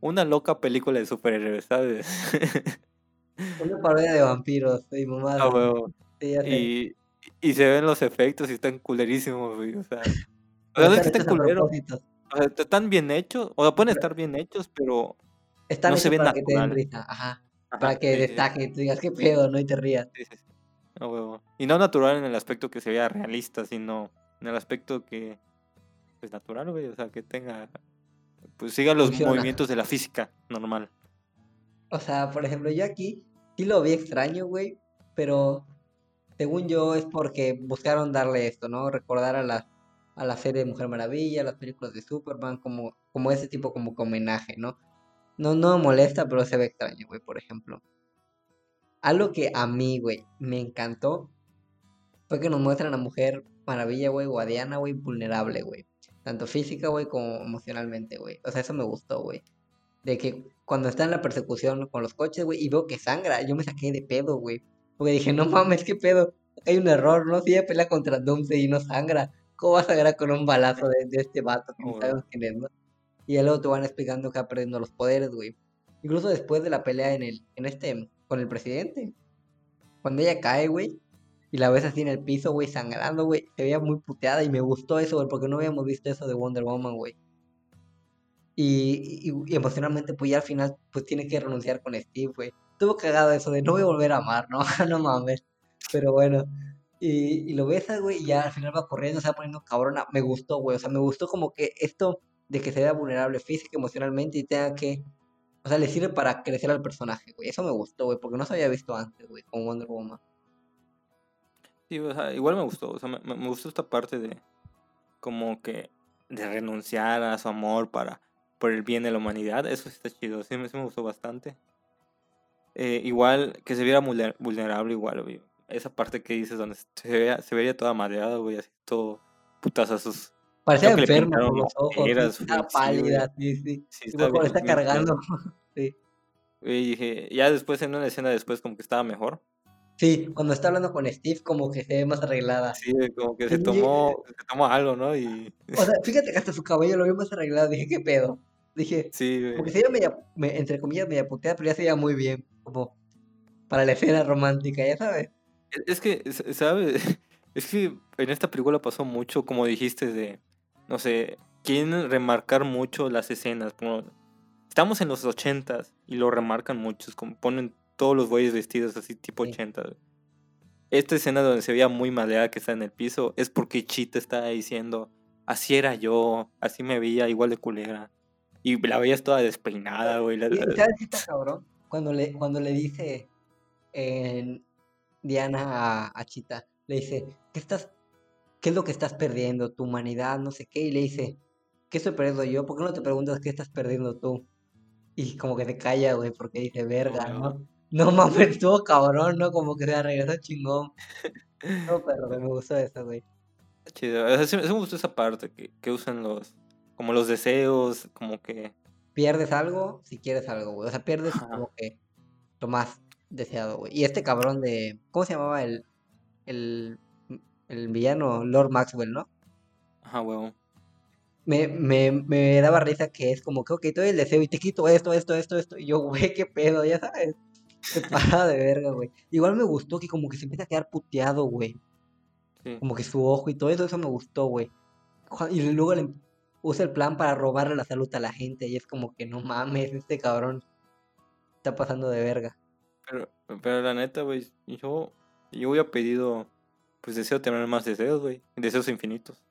B: Una loca película de superhéroes, ¿sabes?
A: Una parodia de vampiros y mamás.
B: Ah.
A: Sí, sé.
B: Y, y se ven los efectos y están culerísimos, güey, o sea...
A: Pero
B: no es que o sea, están bien hechos, o sea, pueden estar bien hechos, pero...
A: Están
B: no se ven
A: para que te den risa, ajá.
B: ajá,
A: Para que
B: sí,
A: destaque tú digas, qué pedo, ¿no? Y te rías.
B: Sí, sí, sí. A huevo. Y no natural en el aspecto que se vea realista, sino en el aspecto que pues natural, güey, o sea, que tenga pues siga los
A: Funciona.
B: movimientos de la física normal.
A: O sea, por ejemplo, yo aquí sí lo vi extraño, güey, pero según yo es porque buscaron darle esto, ¿no? Recordar a la, a la serie de Mujer Maravilla, las películas de Superman, como, como ese tipo como homenaje, ¿no? No, no molesta, pero se ve extraño, güey, por ejemplo. Algo que a mí, güey, me encantó fue que nos muestran a Mujer Maravilla, güey, o a güey, vulnerable, güey. Tanto física, güey, como emocionalmente, güey. O sea, eso me gustó, güey. De que cuando está en la persecución con los coches, güey, y veo que sangra, yo me saqué de pedo, güey. Porque dije, no mames, qué pedo. Hay un error, ¿no? Si ella pelea contra Doomsday y no sangra, ¿cómo vas a sangrar con un balazo de, de este vato que no sabemos quién es, ¿no? Y ya luego te van explicando que va perdiendo los poderes, güey. Incluso después de la pelea en el, en este, con el presidente. Cuando ella cae, güey, y la ves así en el piso, güey, sangrando, güey, se veía muy puteada y me gustó eso, güey, porque no habíamos visto eso de Wonder Woman, güey. Y, y- y emocionalmente, pues ya al final, pues tiene que renunciar con Steve, güey. Estuvo cagado eso de no voy a volver a amar, ¿no? no mames. Pero bueno. Y, y lo besas, güey, y ya al final va corriendo, se va poniendo cabrona. Me gustó, güey. O sea, me gustó como que esto de que se vea vulnerable física, emocionalmente y tenga que. O sea, le sirve para crecer al personaje, güey. Eso me gustó, güey, porque no se había visto antes, güey, con Wonder Woman.
B: Sí, o sea, igual me gustó, o sea, me, me- gustó esta parte de como que de renunciar a su amor para por el bien de la humanidad, eso sí está chido, sí, sí me gustó bastante. Eh, igual que se viera vulner- vulnerable igual, güey. Esa parte que dices donde se veía, se veía toda madreada, güey, así todo putazos.
A: Parecía enferma por los ojos,
B: güey,
A: pálida, sí, sí.
B: Sí, está bien,
A: está
B: bien
A: cargando. Sí.
B: Y dije, ya después en una escena después como que estaba mejor.
A: Sí, cuando está hablando con Steve, como que se ve más arreglada.
B: Sí, como que se tomó, se tomó algo, ¿no? Y
A: O sea, fíjate que hasta su cabello lo vi más arreglado. Dije, ¿qué pedo? Dije,
B: sí, güey.
A: se veía media, me- entre comillas, media puteada, pero ya se veía muy bien. Como para la escena romántica, ya sabes.
B: Es- Es que, ¿sabes? Es que en esta película pasó mucho, como dijiste, de, no sé, quieren remarcar mucho las escenas. Como, estamos en los ochentas y lo remarcan mucho, es como ponen todos los güeyes vestidos así tipo
A: Sí.
B: 80. Esta escena donde se veía muy maleada que está en el piso es porque Chita está diciendo, así era yo, así me veía igual de culera. Y la veías toda despeinada, güey. la-
A: ¿sabes qué está cabrón? Cuando le, cuando le dice en Diana a, a Chita, le dice, ¿qué estás, qué es lo que estás perdiendo? Tu humanidad, no sé qué, y le dice, ¿qué estoy perdiendo yo? ¿Por qué no te preguntas qué estás perdiendo tú? Y como que se calla, güey, porque dice, verga. ¿no? No mames, estuvo cabrón, ¿no? Como que se regresó chingón. No, pero me gustó eso, güey.
B: Chido. O sea, sí, sí me gustó esa parte que, que usan los, como los deseos, como que,
A: Pierdes algo si quieres algo, güey. O sea, pierdes
B: Ajá.
A: como que lo más deseado, güey. Y este cabrón de, ¿cómo se llamaba el, el, el villano? Lord Maxwell, ¿no?
B: ajá, huevo.
A: Me, me, me daba risa que es como que, ok, te doy el deseo y te quito esto, esto, esto, esto. Y yo, güey, qué pedo, ya sabes. Se para de verga, güey. Igual me gustó que como que se empieza a quedar puteado, güey.
B: Sí.
A: Como que su ojo y todo eso, eso me gustó, güey. Y luego le... usa el plan para robarle la salud a la gente. Y es como que no mames, este cabrón está pasando de verga.
B: Pero, pero la neta, güey, yo, yo hubiera pedido, pues deseo tener más deseos, güey. Deseos infinitos.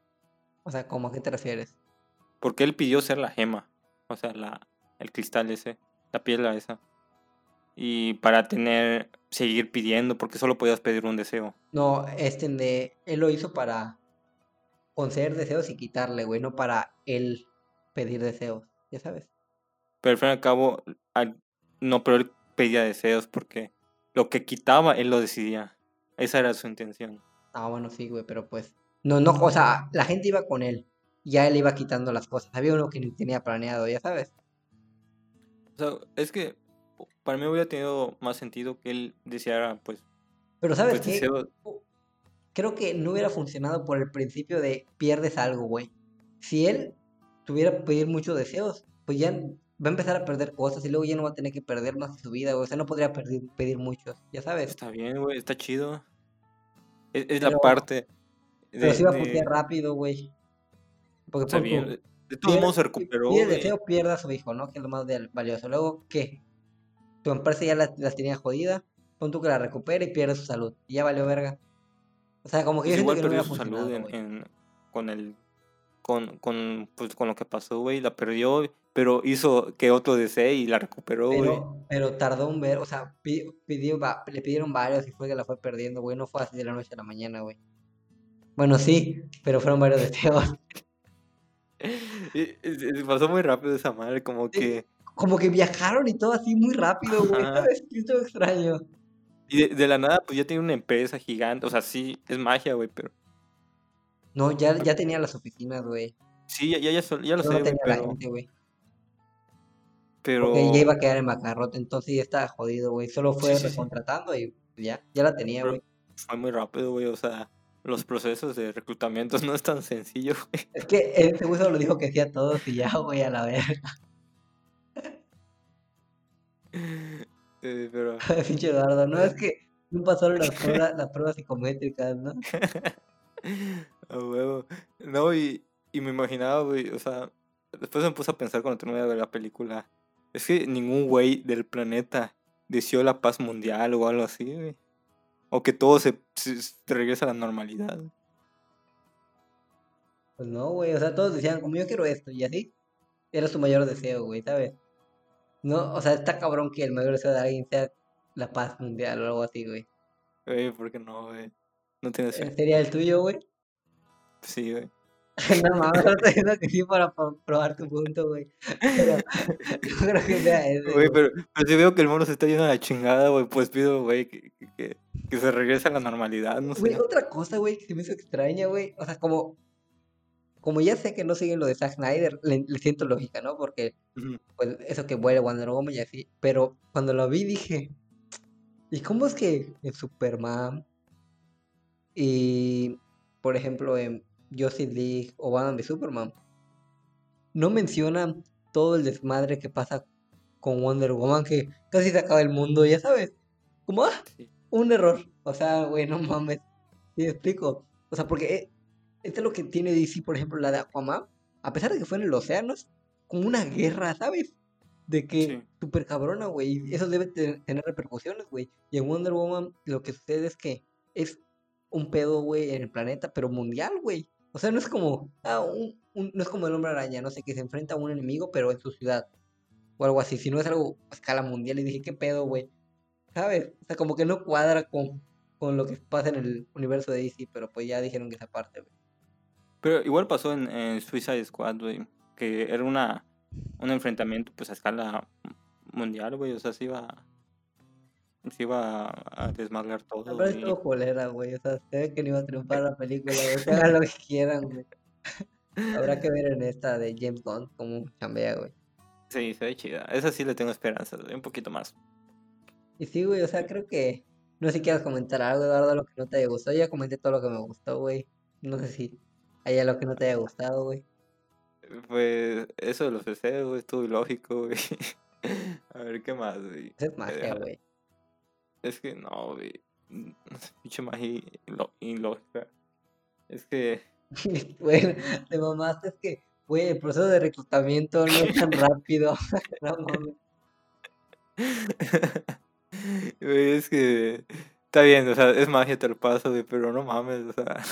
A: O sea, ¿cómo a qué te refieres?
B: Porque él pidió ser la gema. O sea, la, el cristal ese, la piedra esa. Y para tener, seguir pidiendo, porque solo podías pedir un deseo.
A: No, este de, él lo hizo para conceder deseos y quitarle, güey, no para él pedir deseos, ya sabes.
B: Pero al fin y al cabo, al- no, pero él pedía deseos porque lo que quitaba, él lo decidía. Esa era su intención.
A: Ah, bueno, sí, güey, pero pues. No, no, o sea, la gente iba con él. Ya él iba quitando las cosas. Había uno que ni tenía planeado, ya sabes.
B: O sea, es que para mí hubiera tenido más sentido que él deseara, pues,
A: Pero ¿sabes
B: pues
A: qué?
B: deseos.
A: Creo que no hubiera funcionado por el principio de pierdes algo, güey. Si él tuviera que pedir muchos deseos, pues ya va a empezar a perder cosas y luego ya no va a tener que perder más de su vida, güey. O sea, no podría pedir, pedir muchos, ya sabes.
B: Está bien, güey, está chido. Es, es la parte
A: Pero sí va a
B: de-
A: putear rápido, güey. Porque
B: Está
A: tú,
B: bien. De todos modos se
A: si
B: recuperó,
A: pide
B: güey.
A: deseo, pierda a su hijo, ¿no? Que es lo más valioso. Luego, ¿qué? Tu empresa ya las, las tenía jodida. Pon tú que la recupere y pierde su salud. Y ya valió verga. O sea, como que
B: Pues
A: yo
B: igual
A: que
B: perdió su salud en, en- con el con, con, pues, con lo que pasó, güey. La perdió, pero hizo que otro desee y la recuperó, güey.
A: Pero, pero tardó un ver, o sea, pidió, le pidieron varios y fue que la fue perdiendo, güey. No fue así de la noche a la mañana, güey. Bueno, sí, pero fueron varios deseos.
B: Pasó muy rápido esa madre, como que...
A: Como que viajaron y todo así muy rápido, güey. Estuvo extraño.
B: Y de, de la nada, pues ya tiene una empresa gigante. O sea, sí, es magia, güey, pero...
A: No, ya, ya tenía las oficinas, güey.
B: Sí, ya, ya, ya, ya lo sé,
A: tenía la
B: pero...
A: gente, güey.
B: Pero...
A: Porque ya iba a quedar en bancarrota, entonces ya estaba jodido, güey. Solo fue
B: Sí, sí, sí.
A: recontratando y ya, ya la tenía, güey.
B: Fue muy rápido, güey. O sea, los procesos de reclutamiento no es tan sencillo, güey.
A: Es que ese güey solo dijo que hacía todos y ya, güey, a la verga.
B: Eh, pero...
A: Pinche Eduardo, no es que no pasaron las pruebas, las pruebas psicométricas, ¿no?
B: A huevo. No, y, y me imaginaba, güey, o sea, después me puse a pensar cuando terminé de ver la película. Es que ningún güey del planeta deseó la paz mundial o algo así, güey. O que todo se, se, se regrese a la normalidad.
A: Pues no, güey, o sea, todos decían, como yo quiero esto, y así era su mayor deseo, güey, ¿sabes? No, o sea, está cabrón que el mayor deseo de alguien sea la paz mundial o algo así, güey.
B: Güey, ¿por qué no, güey? No tiene
A: Eh,
B: sentido.
A: ¿Sería el tuyo, güey?
B: Sí, güey.
A: No mames, no estoy diciendo que sí para pro- probar tu punto, güey. Pero yo creo que sea ese,
B: Güey, pero, pero si veo que el mundo se está yendo a la chingada, güey, pues pido, güey, que, que, se regrese a la normalidad, no
A: Güey,
B: sé.
A: otra cosa, güey, que se me hizo extraña, güey. O sea, como, como ya sé que no siguen lo de Zack Snyder, le, le siento lógica, ¿no? Porque, pues, eso que vuelve Wonder Woman y así. Pero cuando lo vi dije, ¿y cómo es que en Superman y, por ejemplo, en Justice League o Batman de Superman no mencionan todo el desmadre que pasa con Wonder Woman, que casi se acaba el mundo, ya sabes? Como, ah, un error. O sea, güey, no mames. ¿Sí me explico? O sea, porque eh, esto es lo que tiene DC, por ejemplo, la de Aquaman. A pesar de que fue en el océano, es como una guerra, ¿sabes? De que
B: Sí.
A: súper cabrona, güey. Eso debe te- tener repercusiones, güey. Y en Wonder Woman lo que sucede es que es un pedo, güey, en el planeta, pero mundial, güey. O sea, no es como, ah, un- no es como el hombre araña, no sé, que se enfrenta a un enemigo, pero en su ciudad. O algo así, sino es algo a escala mundial. Y dije, ¿qué pedo, güey? ¿Sabes? O sea, como que no cuadra con, con lo que pasa en el universo de DC, pero pues ya dijeron que esa parte, güey.
B: Pero igual pasó en, en Suicide Squad, güey, que era una, un enfrentamiento, pues, a escala mundial, güey, o sea, se iba, se iba a desmadrar todo,
A: verdad
B: güey.
A: estuvo colera, güey. O sea, se ve que no iba a triunfar la película, güey. Hagan lo que quieran, güey. Habrá que ver en esta de James Gunn cómo chambea, güey.
B: Sí, se ve chida. Esa sí le tengo esperanzas, un poquito más.
A: Y sí, güey, o sea, creo que. No sé si quieras comentar algo, Eduardo, lo que no te haya gustado. Yo ya comenté todo lo que me gustó, güey. No sé si hay algo que no te haya gustado, güey.
B: Pues, eso de los deseos, güey, estuvo ilógico, güey. A ver, ¿qué más, güey?
A: Es magia,
B: deja-
A: güey.
B: Es que no, güey. Pinche magia ilógica. Es que,
A: Bueno, te mamaste, es que Güey, el proceso de reclutamiento no es tan rápido. No mames.
B: Güey, es que está bien, o sea, es magia, te lo paso, güey, pero no mames, o sea,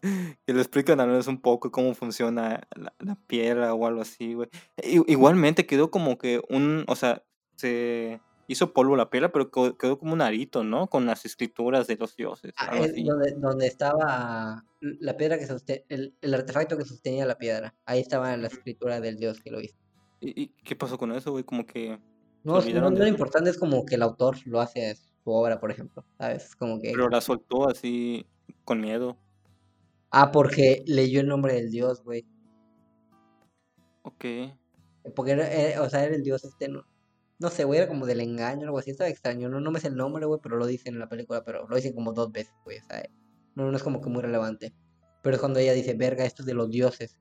B: que lo explican al menos un poco cómo funciona la, la piedra o algo así, güey. Igualmente quedó como que un, o sea, se hizo polvo la piedra, pero quedó como un arito, ¿no? Con las escrituras de los dioses,
A: Ah, es donde, donde estaba la piedra que sostenía, el, el artefacto que sostenía la piedra. Ahí estaba la escritura del dios que lo hizo.
B: ¿Y, y qué pasó con eso, güey? Como que
A: No, lo importante es como que el autor lo hace a su obra, por ejemplo, ¿sabes? Como que...
B: Pero la soltó así con miedo.
A: Ah, porque leyó el nombre del dios, güey.
B: Ok.
A: Porque era, era- o sea, era el dios este, no, no sé, güey, era como del engaño algo así, estaba extraño, no, no me sé el nombre, güey, pero lo dicen en la película, pero lo dicen como dos veces, güey, no, no es como que muy relevante. Pero es cuando ella dice, verga, esto es de los dioses.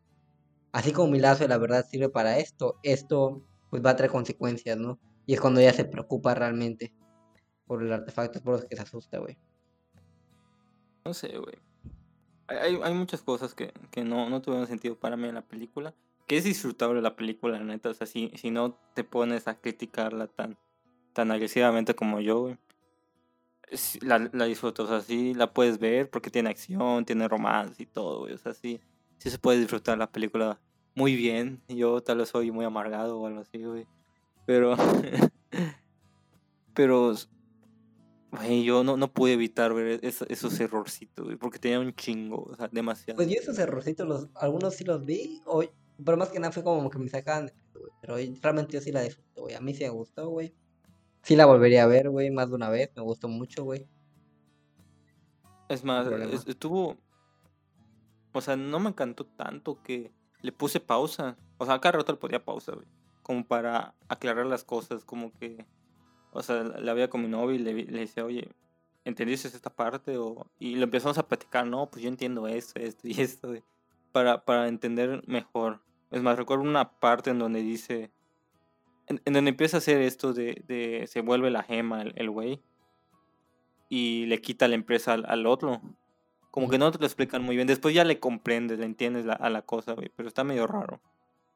A: Así como mi lazo de la verdad sirve para esto, esto pues va a traer consecuencias, ¿no? Y es cuando ella se preocupa realmente por el artefacto, por eso que se asusta, güey.
B: No sé, güey. Hay- hay muchas cosas que, que no, no tuvieron sentido para mí en la película. Que es disfrutable la película, la neta. O sea, si, si no te pones a criticarla tan, tan agresivamente como yo, güey. La, la disfrutas, o sea, sí la puedes ver porque tiene acción, tiene romance y todo, güey. O sea, sí, sí se puede disfrutar la película muy bien. Yo tal vez soy muy amargado o algo así, güey. Pero, pero, güey, yo no, no pude evitar ver es- esos errorcitos, güey, porque tenía un chingo, o sea, demasiado.
A: Pues yo esos errorcitos, los, algunos sí los vi, o, pero más que nada fue como que me sacaban de güey. Pero realmente yo sí la disfruté, güey. A mí sí me gustó, güey. Sí la volvería a ver, güey, más de una vez. Me gustó mucho, güey.
B: Es más, estuvo, o sea, no me encantó tanto que le puse pausa. O sea, cada rato le ponía pausa, güey, como para aclarar las cosas, como que, o sea, la veía con mi novio y le, le decía, oye, ¿entendiste esta parte? O, y lo empezamos a platicar, no, pues yo entiendo esto, esto y esto, güey, para, para entender mejor. Es más, recuerdo una parte en donde dice, en, en donde empieza a hacer esto de, de se vuelve la gema el güey y le quita la empresa al, al otro. Como que no te lo explican muy bien. Después ya le comprendes, le entiendes la- a la cosa, güey. Pero está medio raro.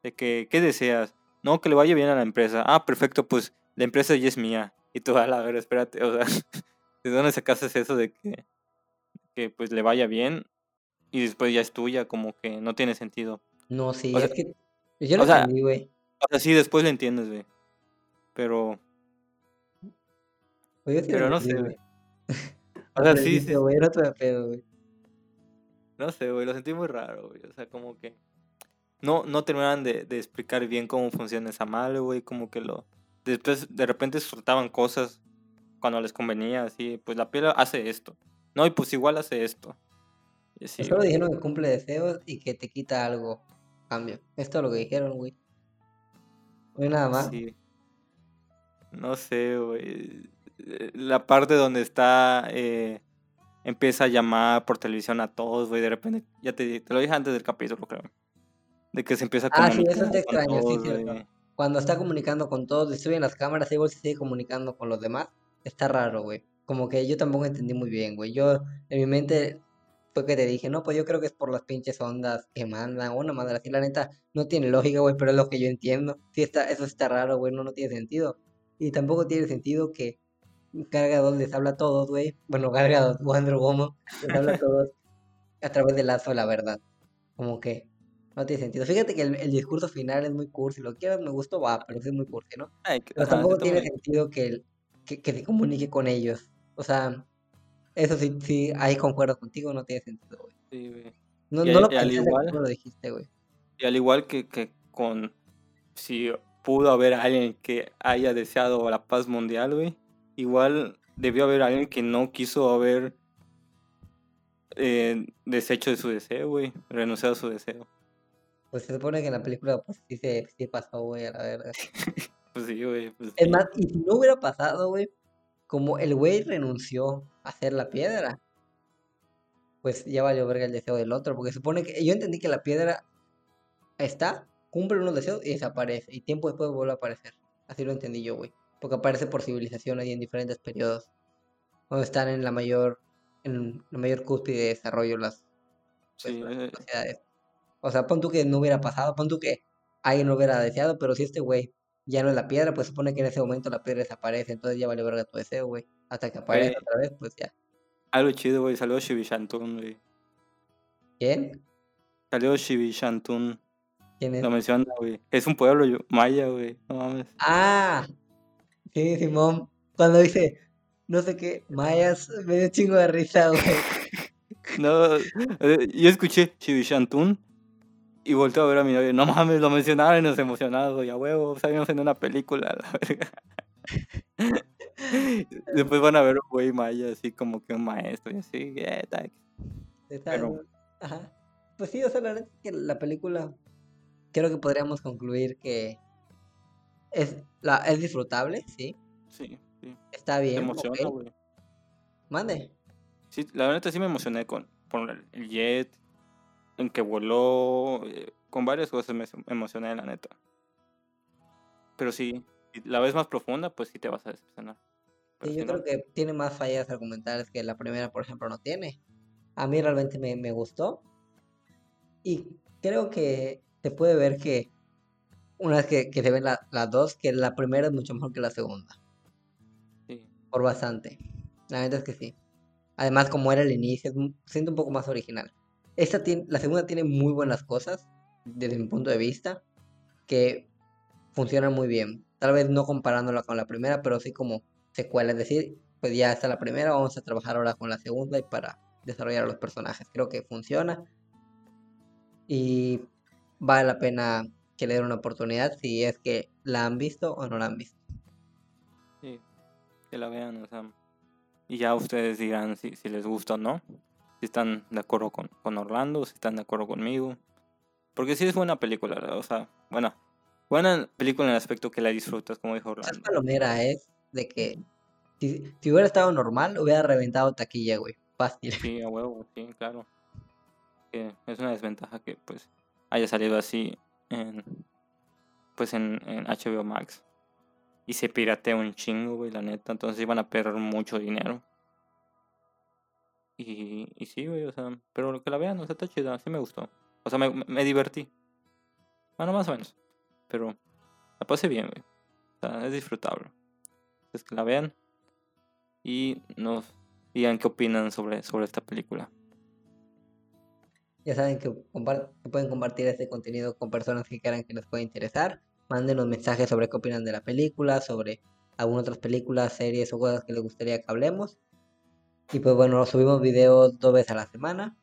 B: De que, ¿qué deseas? No, que le vaya bien a la empresa. Ah, perfecto, pues la empresa ya es mía. Y tú, a la ver, espérate, o sea, ¿de dónde sacaste eso de que, que pues le vaya bien y después ya es tuya? Como que no tiene sentido.
A: No, sí,
B: O sea-
A: es que yo lo
B: sea,
A: entendí, güey.
B: O sea, sí, después le entiendes, güey. Pero,
A: Pues yo sí lo
B: pero no
A: entendí,
B: sé,
A: güey.
B: O sea, sí, sí,
A: güey, no te da pedo, güey.
B: No sé, güey, lo sentí muy raro, güey. O sea, como que no, no terminaban de, de explicar bien cómo funciona esa madre, güey. Como que lo. Después, de repente soltaban cosas cuando les convenía, así. Pues la piedra hace esto. No, y pues igual hace esto.
A: Pues solo dijeron que cumple deseos y que te quita algo. Cambio. Esto es lo que dijeron, güey. No hay nada más.
B: Sí. No sé, güey. La parte donde está. eh, empieza a llamar por televisión a todos, güey. De repente, ya te, te lo dije antes del capítulo, creo. De que se empieza a
A: Ah, sí,
B: comunicar
A: eso te extraño, sí,
B: todos,
A: cierto.
B: güey.
A: Cuando está comunicando con todos, destruyen las cámaras y igual se sigue comunicando con los demás. Está raro, güey. Como que yo tampoco entendí muy bien, güey. Yo, en mi mente, fue que te dije, no, pues yo creo que es por las pinches ondas que mandan, o una madre así, la neta, no tiene lógica, güey, pero es lo que yo entiendo. Sí está, eso está raro, güey, no, no tiene sentido. Y tampoco tiene sentido que Gargadot les habla a todos, güey. Bueno, Gargadot, Wonder Woman, les habla a todos a través del lazo de la verdad. Como que no tiene sentido. Fíjate que el, el discurso final es muy cursi. Lo quieras, me gustó, va, pero es muy cursi, ¿no?
B: Ay,
A: Pero tampoco tiene sentido que, el- que, que se comunique con ellos. O sea, eso sí, sí, ahí concuerdo contigo, no tiene sentido, güey.
B: sí, güey.
A: No, lo
B: al
A: pensé
B: igual-
A: lo dijiste, güey.
B: Y al igual que, que con. Si pudo haber alguien que haya deseado la paz mundial, güey. Igual debió haber alguien que no quiso haber eh, deshecho de su deseo, güey. Renunciado a su deseo.
A: Pues se supone que en la película, pues sí se sí pasó, güey, a la verga.
B: Pues sí, güey. Pues,
A: Es
B: sí.
A: más, y si no hubiera pasado, güey, como el güey renunció hacer la piedra, pues ya valió verga el deseo del otro, porque supone que yo entendí que la piedra está, cumple unos deseos y desaparece, y tiempo después vuelve a aparecer. Así lo entendí yo, güey, porque aparece por civilizaciones y en diferentes periodos, cuando están en la mayor, en la mayor cúspide de desarrollo las, pues,
B: Sí,
A: las
B: eh,
A: sociedades. O sea, pon tú que no hubiera pasado, pon tú que alguien no hubiera deseado, pero si este güey ya no es la piedra, pues supone que en ese momento la piedra desaparece, entonces ya vale verga tu deseo, güey. Hasta que aparece otra vez, pues ya.
B: Algo chido, güey. Salió Shibishantun, güey.
A: ¿Quién?
B: Salió Shibishantun.
A: ¿Quién es?
B: Lo menciona, güey. Es un pueblo yo- maya, güey. No mames.
A: Ah, sí, Simón. Cuando dice, no sé qué, mayas, me dio chingo de risa, güey.
B: No, eh, yo escuché Shibishantun y volteé a ver a mi novio. No mames, lo mencionaron y nos emocionamos. Ya huevo, salimos en una película, la verga. Después van a ver un güey maya, así como que un maestro y así.
A: Está-
B: Pero-
A: Ajá. Pues sí, o sea, la verdad es que la película, creo que podríamos concluir que es, la, es disfrutable, sí.
B: Sí, sí.
A: Está
B: Te
A: bien.
B: emociona.
A: Mande.
B: Sí, la verdad sí me emocioné con, por el jet, en que voló, eh, con varias cosas me emocioné, la neta. Pero sí, si la vez más profunda, pues sí te vas a decepcionar. Pero
A: Sí, yo creo que tiene más fallas argumentales que la primera, por ejemplo, no tiene. A mí realmente me, me gustó. Y creo que se puede ver que una vez que, que se ven la- las dos, que la primera es mucho mejor que la segunda.
B: sí.
A: Por bastante. La verdad es que sí. Además, como era el inicio, es siento un poco más original. Esta tiene, la segunda tiene muy buenas cosas, desde mi punto de vista, que funcionan muy bien. Tal vez no comparándola con la primera, pero sí como secuela. Es decir, pues ya está la primera, vamos a trabajar ahora con la segunda y para desarrollar a los personajes. Creo que funciona. Y vale la pena que le den una oportunidad si es que la han visto o no la han visto.
B: Sí, que la vean, o sea. Y ya ustedes dirán si, si les gusta o no. Si están de acuerdo con, con Orlando, si están de acuerdo conmigo. Porque sí es buena película, o sea, bueno, buena película en el aspecto que la disfrutas, como dijo
A: Es
B: Orlando.
A: palomera es de que si, hubiera estado normal, hubiera reventado taquilla, güey. Fácil.
B: Sí, a huevo, sí, claro. Que es una desventaja que pues haya salido así en pues en, HBO Max. Y se piratea un chingo, güey, la neta. Entonces iban a perder mucho dinero. Y, sí, güey, o sea, pero lo que la vean, o sea, está chida, sí me gustó. O sea, me- me divertí. Bueno, más o menos. Pero la pasé bien, güey. O sea, es disfrutable. Entonces que la vean y nos digan qué opinan sobre, sobre esta película.
A: Ya saben que, pueden compartir este contenido con personas que quieran que les pueda interesar. Mándenos mensajes sobre qué opinan de la película, sobre algunas otras películas, series o cosas que les gustaría que hablemos. Y pues bueno, subimos videos dos veces a la semana.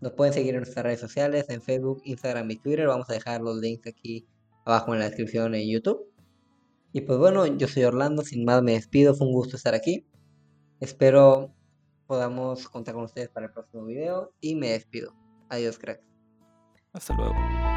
A: Nos pueden seguir en nuestras redes sociales, en Facebook, Instagram y Twitter. Vamos a dejar los links aquí abajo en la descripción en YouTube. Y pues bueno, yo soy Orlando, sin más me despido, fue un gusto estar aquí. Espero podamos contar con ustedes para el próximo video y me despido. Adiós, cracks.
B: Hasta luego.